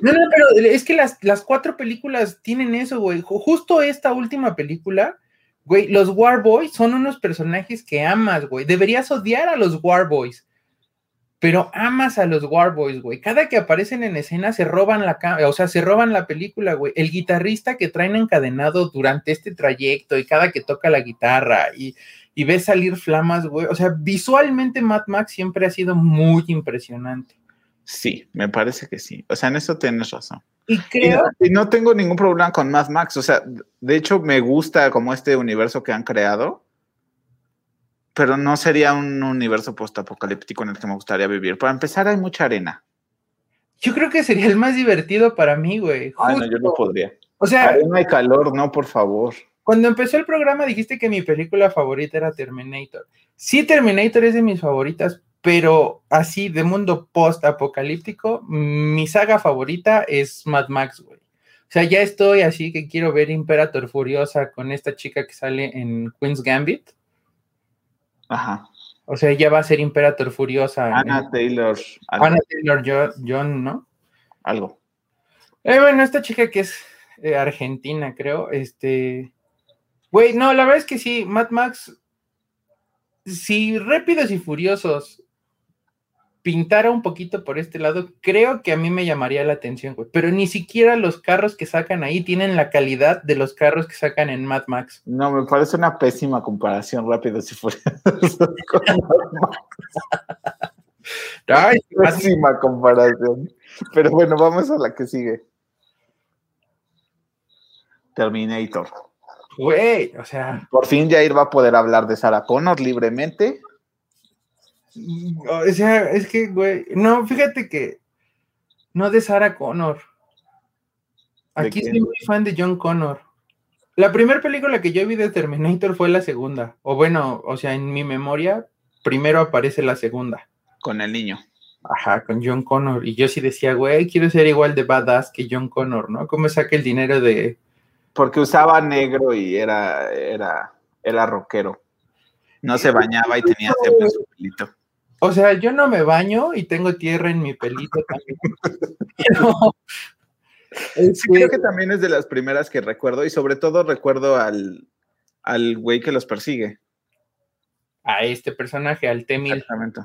No, no, pero es que las, las cuatro películas tienen eso, güey. Ju- Justo esta última película, güey, los War Boys son unos personajes que amas, güey. Deberías odiar a los War Boys, pero amas a los War Boys, güey. Cada que aparecen en escena se roban la cámara, o sea, se roban la película, güey. El guitarrista que traen encadenado durante este trayecto y cada que toca la guitarra y, y ves salir flamas, güey. O sea, visualmente Mad Max siempre ha sido muy impresionante. Sí, me parece que sí. O sea, en eso tienes razón. Y Y creo no, y no tengo ningún problema con Mad Max. O sea, de hecho me gusta como este universo que han creado, pero no sería un universo postapocalíptico en el que me gustaría vivir. Para empezar, hay mucha arena. Yo creo que sería el más divertido para mí, güey. Ay, no, yo no podría. O sea, Arena y calor, no, por favor. cuando empezó el programa dijiste que mi película favorita era Terminator. Sí, Terminator es de mis favoritas, pero así de mundo post-apocalíptico, mi saga favorita es Mad Max, güey. O sea, ya estoy así que quiero ver Imperator Furiosa con esta chica que sale en Queen's Gambit. Ajá. O sea, ella va a ser Imperator Furiosa. Anna Taylor. Anna Taylor Jo- John, ¿no? algo. Eh, bueno, esta chica que es eh, argentina, creo, este... Güey, no, la verdad es que sí, Mad Max, si Rápidos y Furiosos pintara un poquito por este lado, creo que a mí me llamaría la atención, güey. Pero ni siquiera los carros que sacan ahí tienen la calidad de los carros que sacan en Mad Max. No, me parece una pésima comparación, rápido si fuera. Ay, pésima comparación. Pero bueno, vamos a la que sigue. Terminator. güey, o sea, Por fin Jair va a poder hablar de Sarah Connor libremente. O sea, es que, güey, no, fíjate que no de Sarah Connor. ¿De Aquí soy muy fan de John Connor. La primera película que yo vi de Terminator fue la segunda. O bueno, o sea, en mi memoria, primero aparece la segunda. Con el niño. Ajá, con John Connor. Y yo sí decía, güey, quiero ser igual de badass que John Connor, ¿no? ¿Cómo saca el dinero de. Porque usaba negro y era, era, era rockero. No se bañaba y tenía siempre su pelito. O sea, yo no me baño y tengo tierra en mi pelito también. Pero, Sí, creo que también es de las primeras que recuerdo y sobre todo recuerdo al, al güey que los persigue. a este personaje, al T-1000. Exactamente.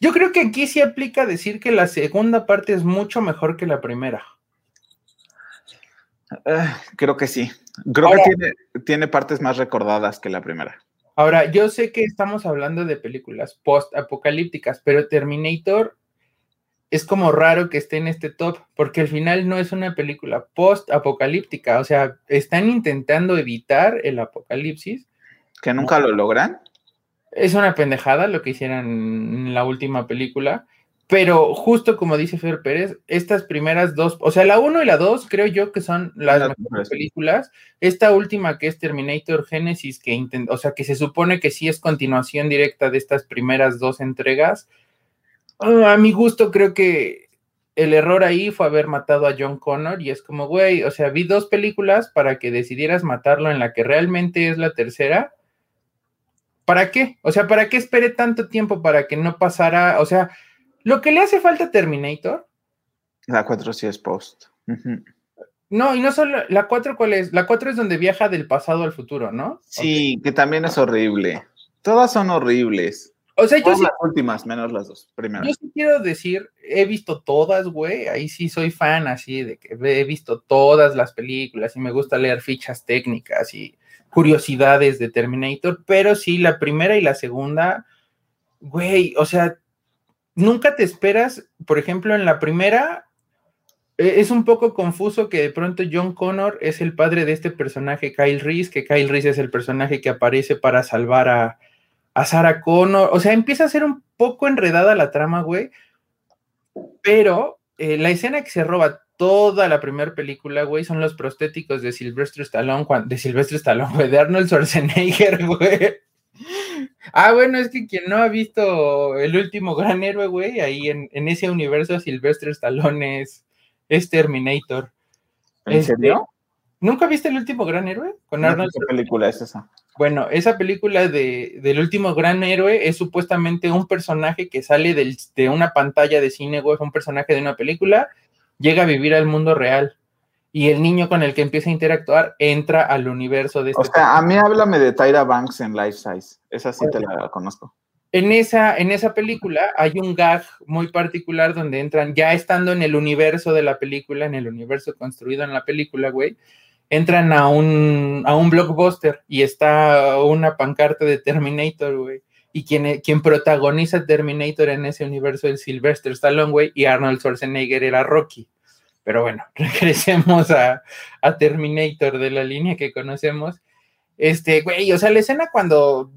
Yo creo que aquí sí aplica decir que la segunda parte es mucho mejor que la primera. Ah, creo que sí. Creo Ahora- que tiene, tiene partes más recordadas que la primera. Ahora, yo sé que estamos hablando de películas post-apocalípticas, pero Terminator es como raro que esté en este top, porque al final no es una película post-apocalíptica, o sea, están intentando evitar el apocalipsis. Que nunca lo logran. Es una pendejada lo que hicieron en la última película, pero justo como dice Fer Pérez, estas primeras dos, o sea, la 1 y la 2 creo yo que son las Las mejores películas. Esta última que es Terminator Genesis, que intent- o sea, que se supone que sí es continuación directa de estas primeras dos entregas. ah, a mi gusto creo que el error ahí fue haber matado a John Connor y es como, güey, o sea, vi dos películas para que decidieras matarlo en la que realmente es la tercera. ¿Para qué? O sea, ¿para qué esperé tanto tiempo para que no pasara? O sea, lo que le hace falta a Terminator, La 4 sí es post. No, y no solo, la 4, ¿cuál es? La 4 es donde viaja del pasado al futuro, ¿no? Sí, que también es horrible. Todas son horribles. O sea, yo sí, las últimas, menos las dos. Primero. yo sí quiero decir, he visto todas, güey, ahí sí soy fan así de que he visto todas las películas y me gusta leer fichas técnicas y curiosidades de Terminator, pero sí, la primera y la segunda, güey, o sea, nunca te esperas, por ejemplo, en la primera, eh, es un poco confuso que de pronto John Connor es el padre de este personaje, Kyle Reese, que Kyle Reese es el personaje que aparece para salvar a, a Sarah Connor. O sea, empieza a ser un poco enredada la trama, güey. Pero eh, la escena que se roba toda la primera película, güey, son los prostéticos de Sylvester Stallone, de Sylvester Stallone, güey, de Arnold Schwarzenegger, güey. Ah, bueno, es que quien no ha visto el último gran héroe, güey, ahí en, en ese universo Sylvester Stallone es, es Terminator. ¿En Este, serio? ¿Nunca viste el último gran héroe? Con No Arnold ¿Qué película es esa? Bueno, esa película de, del último gran héroe es supuestamente un personaje que sale del- de una pantalla de cine, güey, un personaje de una película, llega a vivir al mundo real. Y el niño con el que empieza a interactuar entra al universo de este O sea, a mí háblame de Tyra Banks en Life Size. Esa sí te la conozco. En esa, en esa película hay un gag muy particular donde entran, ya estando en el universo de la película, en el universo construido en la película, güey, entran a un, a un blockbuster y está una pancarta de Terminator, güey. Y quien, quien protagoniza Terminator en ese universo es Sylvester Stallone, güey, y Arnold Schwarzenegger era Rocky. Pero bueno, regresemos a, a Terminator de la línea que conocemos. Este, güey, o sea, la escena cuando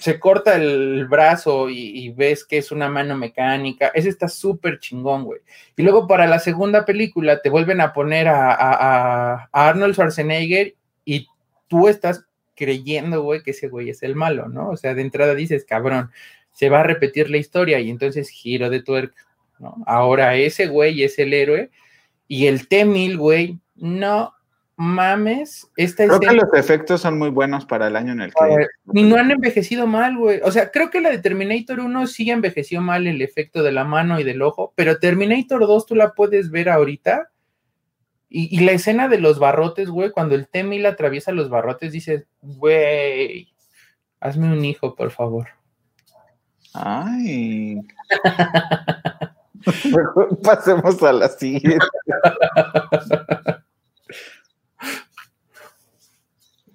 se corta el brazo y, ves que es una mano mecánica, ese está súper chingón, güey. Y luego para la segunda película te vuelven a poner a, a- a- a Arnold Schwarzenegger y tú estás creyendo, güey, que ese güey es el malo, ¿no? O sea, de entrada dices, cabrón, se va a repetir la historia y entonces giro de tuerca, ¿no? Ahora ese güey es el héroe y el T-1000, güey, no mames, esta Creo que los efectos son muy buenos para el año en el que. Ni no han envejecido mal, güey. O sea, creo que la de Terminator 1 sí envejeció mal el efecto de la mano y del ojo, pero Terminator 2 tú la puedes ver ahorita. Y, y la escena de los barrotes, güey, cuando el T-1000 atraviesa los barrotes, dices, güey, hazme un hijo, por favor. Ay. Mejor pasemos a la siguiente.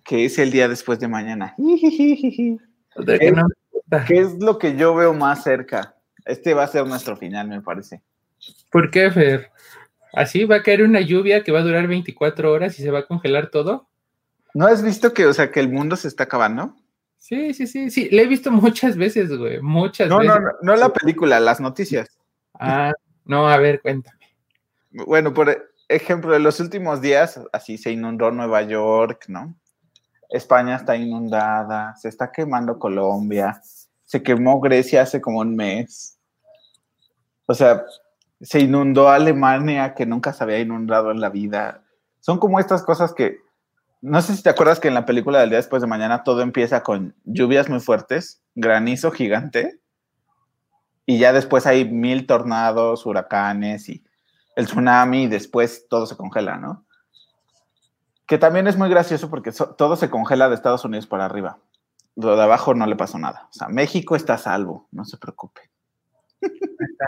que es el día después de mañana. No. ¿Qué es lo que yo veo más cerca? Este va a ser nuestro final, me parece. ¿Por qué, Fer? ¿Así va a caer una lluvia que va a durar 24 horas y se va a congelar todo? ¿No has visto que, o sea, que el mundo se está acabando? Sí, sí, sí, sí. La he visto muchas veces, güey. Muchas No, veces. no, no, no la película, las noticias. Ah, no, a ver, cuéntame. Bueno, por ejemplo, en los últimos días, así se inundó Nueva York, ¿no? España está inundada, se está quemando Colombia, se quemó Grecia hace como un mes. O sea, se inundó Alemania, que nunca se había inundado en la vida. Son como estas cosas que, no sé si te acuerdas que en la película del día después de mañana todo empieza con lluvias muy fuertes, granizo gigante, y ya después hay mil tornados, huracanes y el tsunami y después todo se congela, ¿no? Que también es muy gracioso porque so- todo se congela de Estados Unidos para arriba. Lo de abajo no le pasó nada. O sea, México está a salvo, no se preocupe.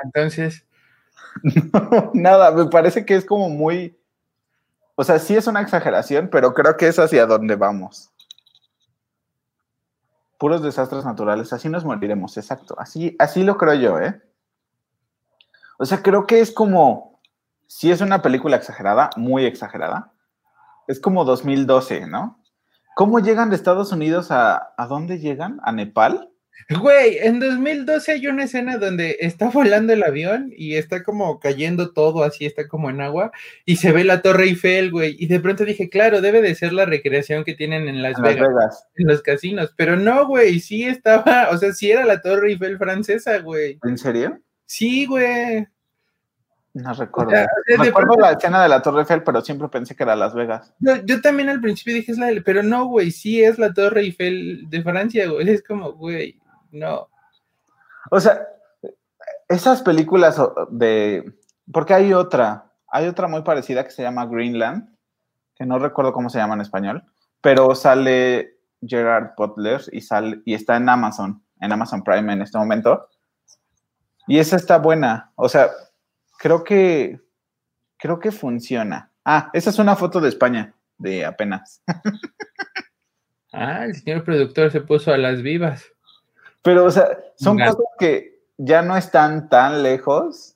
Entonces, No, nada, me parece que es como muy... O sea, sí es una exageración, pero creo que es hacia donde vamos. Puros desastres naturales, así nos moriremos, exacto. Así, así lo creo yo, ¿eh? O sea, creo que es como... Si es una película exagerada, muy exagerada. Es como 2012, ¿no? ¿Cómo llegan de Estados Unidos a... ¿A dónde llegan? ¿A Nepal? Güey, en 2012 hay una escena donde está volando el avión y está como cayendo todo así, está como en agua y se ve la Torre Eiffel, güey. Y de pronto dije, claro, debe de ser la recreación que tienen en Las En Las Vegas, Vegas. en los casinos. Pero no, güey, sí estaba, o sea, sí era la Torre Eiffel francesa, güey. ¿En serio? Sí, güey. No recuerdo. O sea, Me acuerdo la escena de la Torre Eiffel, pero siempre pensé que era Las Vegas. Yo, yo también al principio dije, es la del- pero no, güey, sí es la Torre Eiffel de Francia, güey. Es como, güey, no. O sea, esas películas de... Porque hay otra, hay otra muy parecida que se llama Greenland, que no recuerdo cómo se llama en español, pero sale Gerard Butler y, sale, y está en Amazon, en Amazon Prime en este momento. Y esa está buena. O sea, creo que, creo que funciona. Ah, esa es una foto de España, de apenas. Ah, el señor productor se puso a las vivas. Pero, o sea, son Gato. cosas que ya no están tan lejos,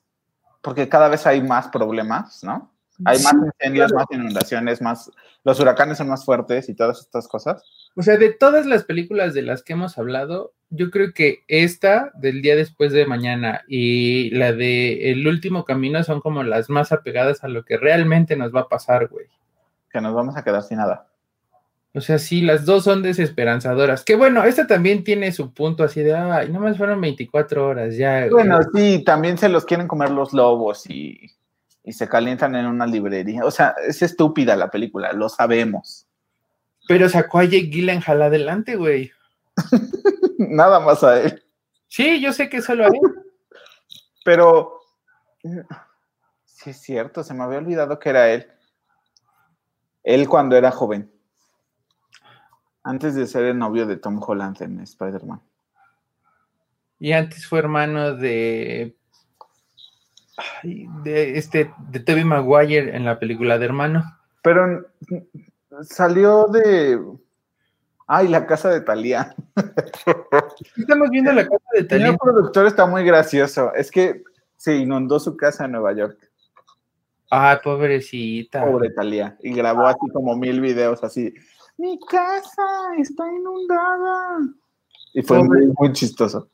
porque cada vez hay más problemas, ¿no? Hay más incendios, claro. más inundaciones, más. Los huracanes son más fuertes y todas estas cosas. O sea, de todas las películas de las que hemos hablado, yo creo que esta del día después de mañana y la de El último camino son como las más apegadas a lo que realmente nos va a pasar, güey. Que nos vamos a quedar sin nada. O sea, sí, las dos son desesperanzadoras. Que bueno, esta también tiene su punto así de, ay, nomás fueron 24 horas, ya. güey". Bueno, sí, también se los quieren comer los lobos y, y se calientan en una librería. O sea, es estúpida la película, lo sabemos. Pero sacó a Jake Gyllenhaal adelante, güey. Nada más a él. Sí, yo sé que solo a él. Pero sí es cierto, se me había olvidado que era él. Él cuando era joven. Antes de ser el novio de Tom Holland en Spider-Man. Y antes fue hermano de. de este. de Tobey Maguire en la película de hermano. Pero salió de. Ay, la casa de Talía. Estamos viendo la casa de Talía. El productor está muy gracioso. Es que se inundó su casa en Nueva York. Ah, pobrecita. Pobre Talía. Y grabó así como mil videos así. Mi casa está inundada. Y fue muy, muy chistoso.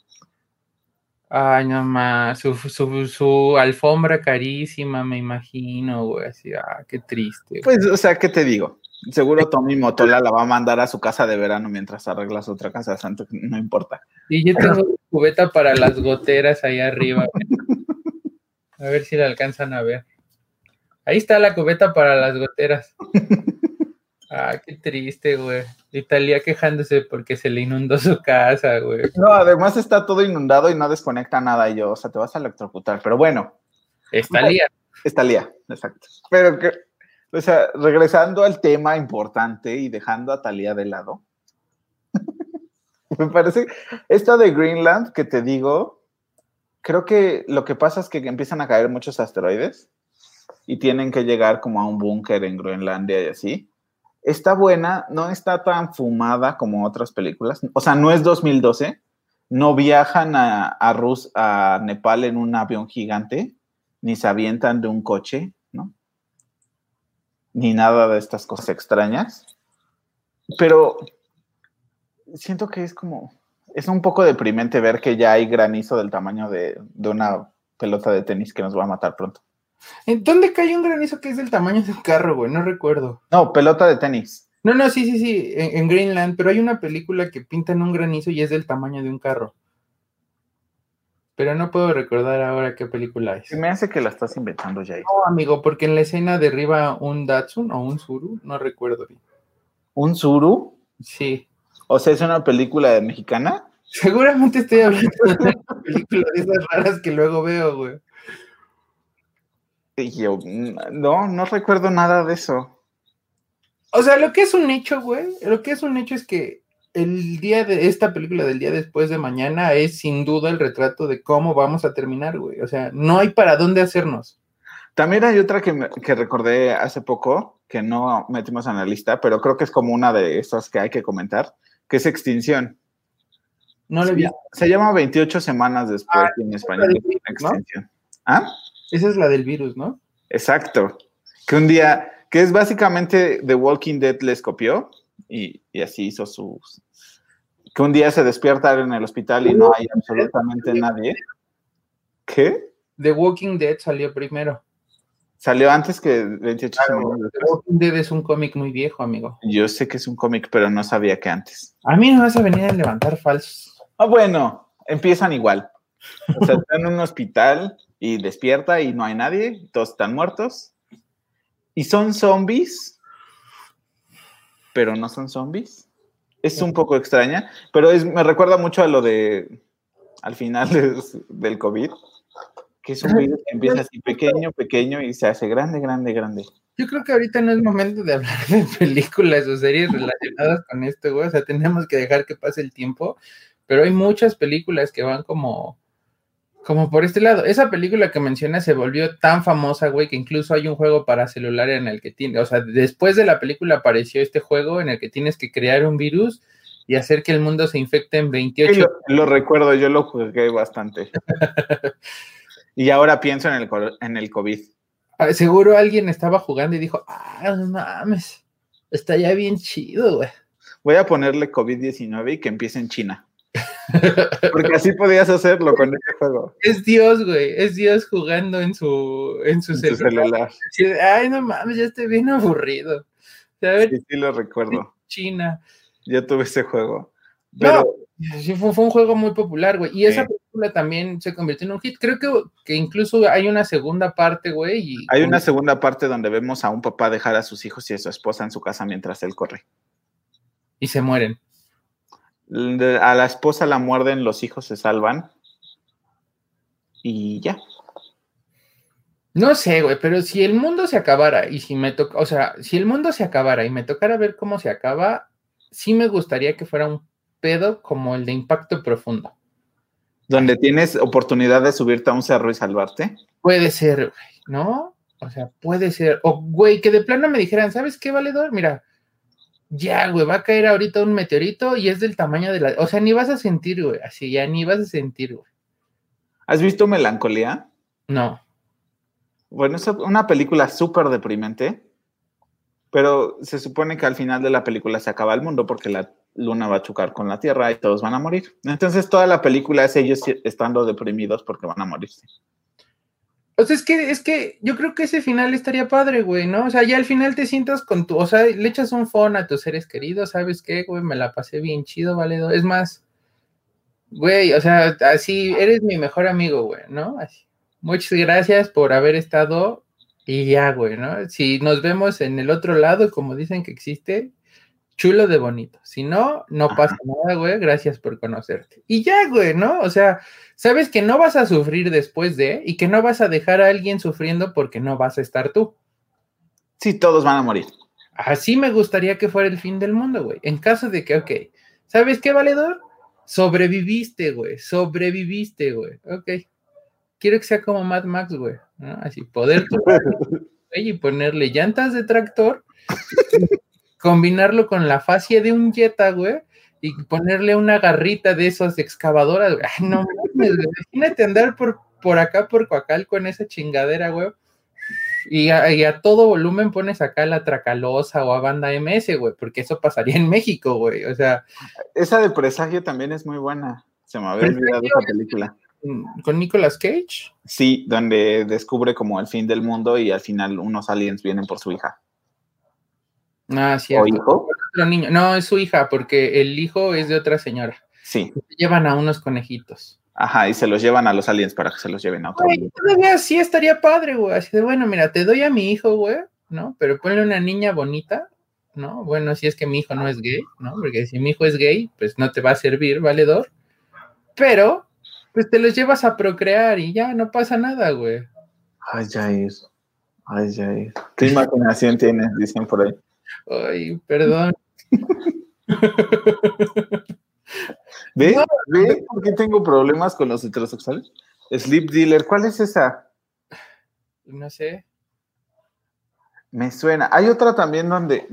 Ay, no más, su, su, su, alfombra carísima, me imagino, güey, así, ah, qué triste. Pues, o sea, ¿qué te digo? Seguro Tommy Motola la va a mandar a su casa de verano mientras arreglas otra casa, santo, no importa. Y yo tengo cubeta para las goteras ahí arriba. A ver si la alcanzan a ver. Ahí está la cubeta para las goteras. Ah, qué triste, güey. Italia quejándose porque se le inundó su casa, güey. No, además está todo inundado y no desconecta nada. Yo, o sea, te vas a electrocutar. Pero bueno. Estalia. Estalia, exacto. Pero que, o sea, regresando al tema importante y dejando a Talía de lado. me parece, esta de Greenland que te digo, creo que lo que pasa es que empiezan a caer muchos asteroides y tienen que llegar como a un búnker en Groenlandia y así está buena, no está tan fumada como otras películas. O sea, no es 2012, no viajan a, Rus, a Nepal en un avión gigante, ni se avientan de un coche, ¿no? Ni nada de estas cosas extrañas. Pero siento que es como, es un poco deprimente ver que ya hay granizo del tamaño de, de una pelota de tenis que nos va a matar pronto. ¿En dónde cae un granizo que es del tamaño de un carro, güey? No recuerdo. No, pelota de tenis. No, no, sí, sí, sí, en, Greenland, pero hay una película que pintan un granizo y es del tamaño de un carro. Pero no puedo recordar ahora qué película es. Me hace que la estás inventando, ya. No, amigo, porque en la escena derriba un Datsun o un Zuru, no recuerdo bien. ¿Un Zuru? Sí. O sea, es una película mexicana. Seguramente estoy hablando de una película de esas raras que luego veo, güey. Y yo, mm, no, no recuerdo nada de eso. O sea, lo que es un hecho, güey, lo que es un hecho es que el día de esta película del día después de mañana es sin duda el retrato de cómo vamos a terminar, güey. O sea, no hay para dónde hacernos. También hay otra que, que recordé hace poco, que no metimos en la lista, pero creo que es como una de esas que hay que comentar, que es Extinción. No le vi. Se llama 28 semanas después ah, en español. Extinción. ¿Ah? Esa es la del virus, ¿no? Exacto. Que un día, que es básicamente The Walking Dead les copió y, así hizo sus... Que un día se despierta en el hospital y no hay absolutamente nadie. ¿Qué? The Walking Dead salió primero. Salió antes que 28 semanas The Walking Dead es un cómic muy viejo, amigo. Yo sé que es un cómic, pero no sabía que antes. A mí no vas a venir a levantar falsos. Ah, bueno, empiezan igual. O sea, están en un hospital y despierta y no hay nadie, todos están muertos. Y son zombies, pero no son zombies. Es un poco extraña, pero es, me recuerda mucho a lo de al final del COVID, que es un virus que empieza así pequeño, pequeño y se hace grande, grande, grande. Yo creo que ahorita no es momento de hablar de películas o series relacionadas con esto, güey. O sea, tenemos que dejar que pase el tiempo, pero hay muchas películas que van como como por este lado, esa película que mencionas se volvió tan famosa, güey, que incluso hay un juego para celular en el que tiene, o sea, después de la película apareció este juego en el que tienes que crear un virus y hacer que el mundo se infecte en 28. lo, recuerdo, yo lo jugué bastante. y ahora pienso en el, en el COVID. Ah, seguro alguien estaba jugando y dijo, ah, no mames, está ya bien chido, güey. Voy a ponerle COVID-19 y que empiece en China. Porque así podías hacerlo con este juego. Es Dios, güey. Es Dios jugando en su, en su, celular. Ay, no mames, ya estoy bien aburrido. Sí, sí lo recuerdo. China. Ya tuve ese juego. Pero... sí, fue, un juego muy popular, güey. Y esa película también se convirtió en un hit. Creo que, que incluso hay una segunda parte, güey. Hay una segunda parte donde vemos a un papá dejar a sus hijos y a su esposa en su casa mientras él corre. Y se mueren. A la esposa la muerden, los hijos se salvan. Y ya. No sé, güey, pero si el mundo se acabara y si me toca, o sea, si el mundo se acabara y me tocara ver cómo se acaba, sí me gustaría que fuera un pedo como el de impacto profundo. Donde tienes oportunidad de subirte a un cerro y salvarte. Puede ser, güey, ¿no? O sea, puede ser. O, güey, que de plano me dijeran, ¿sabes qué, valedor? Mira, ya, güey, va a caer ahorita un meteorito y es del tamaño de la. O sea, ni vas a sentir, güey, así, ya ni vas a sentir, güey. ¿Has visto Melancolía? No. Bueno, es una película súper deprimente, pero se supone que al final de la película se acaba el mundo porque la luna va a chocar con la Tierra y todos van a morir. Entonces toda la película es ellos estando deprimidos porque van a morirse. O sea, es que, es que yo creo que ese final estaría padre, güey, ¿no? O sea, ya al final te sientas con tu, o sea, le echas un phone a tus seres queridos, ¿sabes qué, güey? Me la pasé bien chido, vale. Es más, güey, o sea, así, eres mi mejor amigo, güey, ¿no? Así. Muchas gracias por haber estado y ya, güey, ¿no? Si nos vemos en el otro lado, como dicen que existe, chulo de bonito. Si no, no pasa nada, güey, gracias por conocerte. Y ya, güey, ¿no? O sea, sabes que no vas a sufrir después de y que no vas a dejar a alguien sufriendo porque no vas a estar tú. Sí, todos van a morir. Así me gustaría que fuera el fin del mundo, güey. En caso de que, ok, ¿sabes qué, valedor? Sobreviviste, güey, sobreviviste, güey. Ok, quiero que sea como Mad Max, güey. Así, poder y ponerle llantas de tractor, combinarlo con la fascia de un Jetta, güey, y ponerle una garrita de esos excavadoras, güey. Ay, no imagínate andar por, por acá, por Coacal, con esa chingadera, güey. Y a, todo volumen pones acá la Tracalosa o a Banda MS, güey, porque eso pasaría en México, güey. O sea. Esa de presagio también es muy buena. Se me había olvidado esa película con Nicolas Cage. Sí, donde descubre como el fin del mundo y al final unos aliens vienen por su hija. Ah, cierto. ¿O hijo? niño. No, es su hija, porque el hijo es de otra señora. Sí. llevan a unos conejitos. Ajá, y se los llevan a los aliens para que se los lleven a otro. Güey, todavía sí estaría padre, güey. Así de, bueno, mira, te doy a mi hijo, güey, ¿no? Pero ponle una niña bonita, ¿no? Bueno, si es que mi hijo no es gay, ¿no? Porque si mi hijo es gay, pues no te va a servir, valedor. Pero pues te los llevas a procrear y ya no pasa nada, güey. Ay, Jair. Ay, Jair. ¿Qué imaginación tienes? Dicen por ahí. Ay, perdón. ¿Ves? por qué tengo problemas con los heterosexuales? Sleep Dealer, ¿cuál es esa? No sé. Me suena. Hay otra también donde.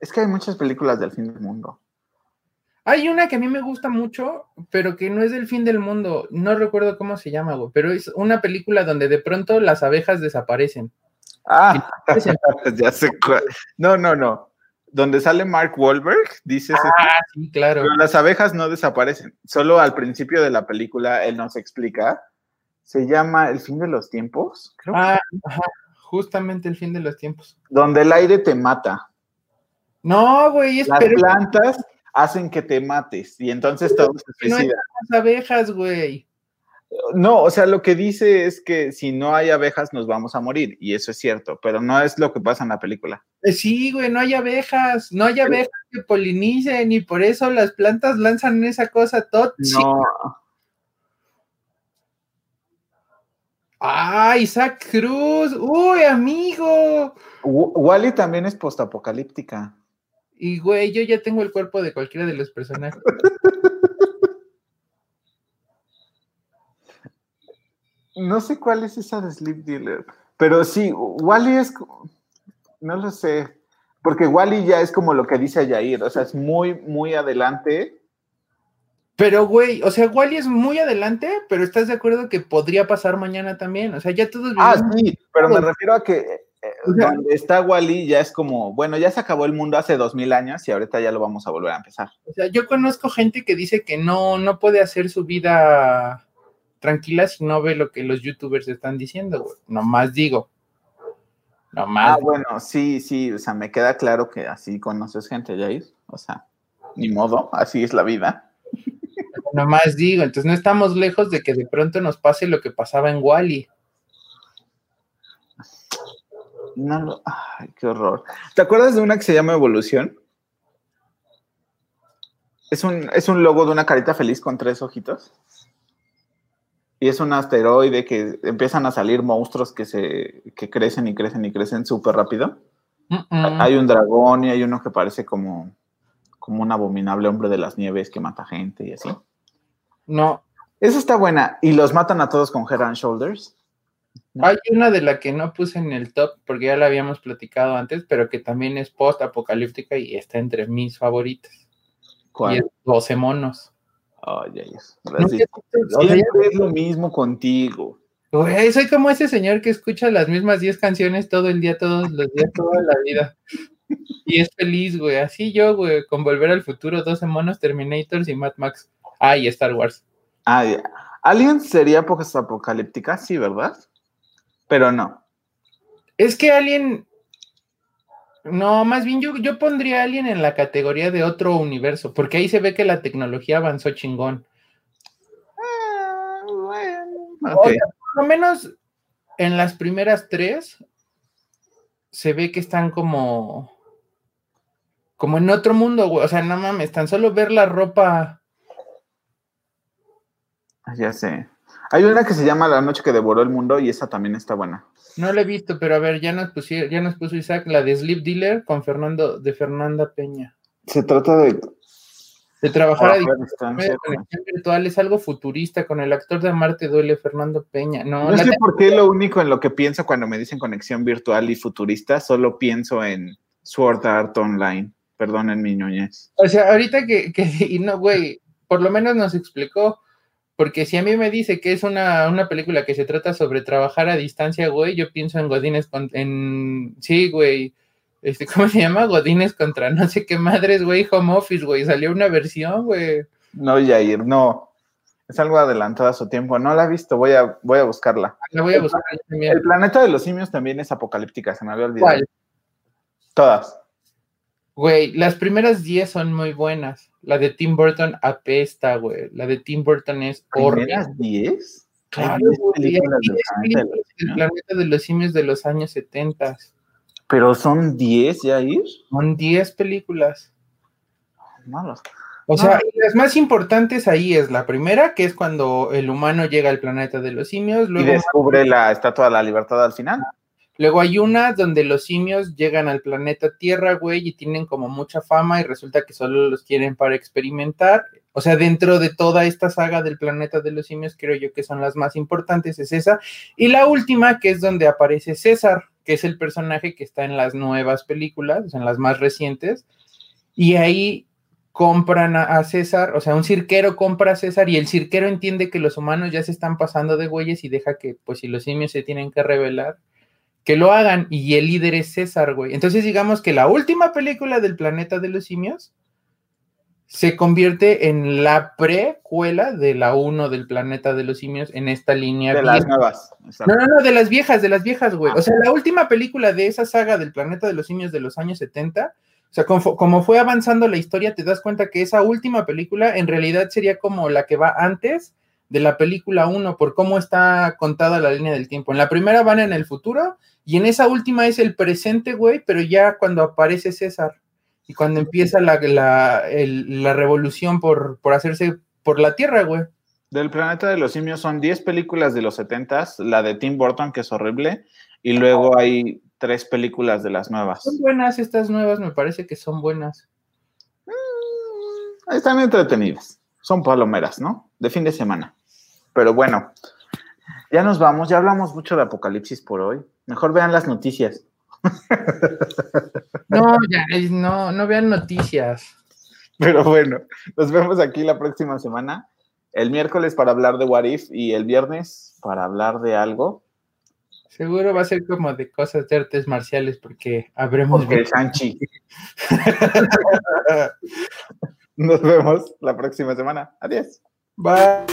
Es que hay muchas películas del fin del mundo. Hay una que a mí me gusta mucho, pero que no es del fin del mundo. No recuerdo cómo se llama, güey, pero es una película donde de pronto las abejas desaparecen. Ah, ya sé cuál. No, no, no. Donde sale Mark Wahlberg, dices. Ah, sí, claro. Pero las abejas no desaparecen. Solo al principio de la película él nos explica. Se llama El fin de los tiempos. Creo ah, ajá. Justamente el fin de los tiempos. Donde el aire te mata. No, güey, es Las plantas hacen que te mates y entonces todos se suicidan. No hay abejas, güey. No, o sea, lo que dice es que si no hay abejas nos vamos a morir y eso es cierto, pero no es lo que pasa en la película. Eh, sí, güey, no hay abejas, no hay abejas que polinicen y por eso las plantas lanzan esa cosa tóxica. No. Ah, Isaac Cruz, uy, amigo. Wally también es postapocalíptica. Y, güey, yo ya tengo el cuerpo de cualquiera de los personajes. no sé cuál es esa de Sleep Dealer, pero sí, Wally es, no lo sé, porque Wally ya es como lo que dice Jair, o sea, es muy, muy adelante. Pero, güey, o sea, Wally es muy adelante, pero estás de acuerdo que podría pasar mañana también, o sea, ya todos... Ah, sí, pero me refiero a que donde está Wally ya es como, bueno, ya se acabó el mundo hace dos mil años y ahorita ya lo vamos a volver a empezar. O sea, yo conozco gente que dice que no, no puede hacer su vida tranquila si no ve lo que los youtubers están diciendo, güey. Nomás digo. Nomás. Ah, bueno, sí, sí, o sea, me queda claro que así conoces gente, Jair. O sea, ni modo, así es la vida. Nomás digo, entonces no estamos lejos de que de pronto nos pase lo que pasaba en Wally. No, no, ay, qué horror. ¿Te acuerdas de una que se llama Evolución? Es un, es un logo de una carita feliz con tres ojitos. Y es un asteroide que empiezan a salir monstruos que se que crecen y crecen y crecen súper rápido. Hay un dragón y hay uno que parece como, como un abominable hombre de las nieves que mata gente y así. No. Esa está buena. Y los matan a todos con Head and Shoulders. Hay una de la que no puse en el top porque ya la habíamos platicado antes, pero que también es post-apocalíptica y está entre mis favoritas. Y ¿Cuál? es 12 monos. No, Sí. Siempre es lo mismo contigo. Güey, soy como ese señor que escucha las mismas 10 canciones todo el día, todos los días, toda la vida. Y es feliz, güey. Así yo, güey, con Volver al Futuro, 12 monos, Terminators y Mad Max. Ah, y Star Wars. Ah, ya. Alien sería post-apocalíptica, sí, ¿verdad? Pero no. Es que Alien. No, más bien yo, yo pondría a Alien en la categoría de otro universo, porque ahí se ve que la tecnología avanzó chingón. Ah, bueno. O sea, por lo menos en las primeras tres se ve que están como. Como en otro mundo, güey. O sea, no mames, tan solo ver la ropa. Ya sé. Hay una que se llama La noche que devoró el mundo y esa también está buena. No la he visto, pero a ver, ya nos pusieron, ya nos puso Isaac la de Sleep Dealer con Fernando, de Fernanda Peña. Se trata de De trabajar a distancia conexión virtual es algo futurista con el actor de Marte duele Fernando Peña. No, sé por qué lo único en lo que pienso cuando me dicen conexión virtual y futurista, solo pienso en Sword Art Online. Perdonen mi ñoñez. o sea, ahorita que, que y no, güey, por lo menos nos explicó, porque si a mí me dice que es una, una película que se trata sobre trabajar a distancia, güey, yo pienso en Godines con, en, sí, güey, este, ¿cómo se llama? Godines contra no sé qué madres, güey, Home Office, güey, salió una versión, güey. No, Jair, no. Es algo adelantado a su tiempo. No la he visto, voy a, voy a buscarla. La voy a buscar yo también. El planeta de los simios también es apocalíptica, se me había olvidado. ¿Cuál? Todas. Güey, las primeras 10 son muy buenas. La de Tim Burton apesta, güey. La de Tim Burton es horrible. ¿Primeras 10? Claro, Hay 10 güey, 10 planeta de los simios. de los años 70. Pero son 10, Jair. Son 10 películas. No los- O sea, Ah. y las más importantes ahí es la primera, que es cuando el humano llega al planeta de los simios. Y Luego, descubre la estatua de la libertad al final. Luego hay una donde los simios llegan al planeta Tierra, güey, y tienen como mucha fama y resulta que solo los quieren para experimentar. O sea, dentro de toda esta saga del planeta de los simios, creo yo que son las más importantes, es esa. Y la última, que es donde aparece César, que es el personaje que está en las nuevas películas, en las más recientes. Y ahí compran a, César, o sea, un cirquero compra a César y el cirquero entiende que los humanos ya se están pasando de güeyes y deja que, pues, si los simios se tienen que revelar, que lo hagan. Y el líder es César, güey. Entonces, digamos que la última película del planeta de los simios se convierte en la precuela de la 1 del planeta de los simios en esta línea. De las nuevas. No, no, no, de las viejas, de las viejas, güey. O sea, la última película de esa saga del planeta de los simios de los años 70, o sea, como, como fue avanzando la historia, te das cuenta que esa última película en realidad sería como la que va antes de la película 1, por cómo está contada la línea del tiempo. En la primera van en el futuro y en esa última es el presente, güey, pero ya cuando aparece César y cuando empieza la, la, el- la revolución por, por hacerse por la Tierra, güey. Del planeta de los simios son 10 películas de los 70s, la de Tim Burton, que es horrible, y luego hay tres películas de las nuevas. Son buenas estas nuevas, me parece que son buenas. Mm, Están entretenidas. Son palomeras, ¿no? De fin de semana. Pero bueno, ya nos vamos, ya hablamos mucho de Apocalipsis por hoy. Mejor vean las noticias. No, ya, no, no vean noticias. Pero bueno, nos vemos aquí la próxima semana. El miércoles para hablar de What If y el viernes para hablar de algo. Seguro va a ser como de cosas de artes marciales porque habremos Porque. Shang-Chi. Nos vemos la próxima semana. Adiós. Bye.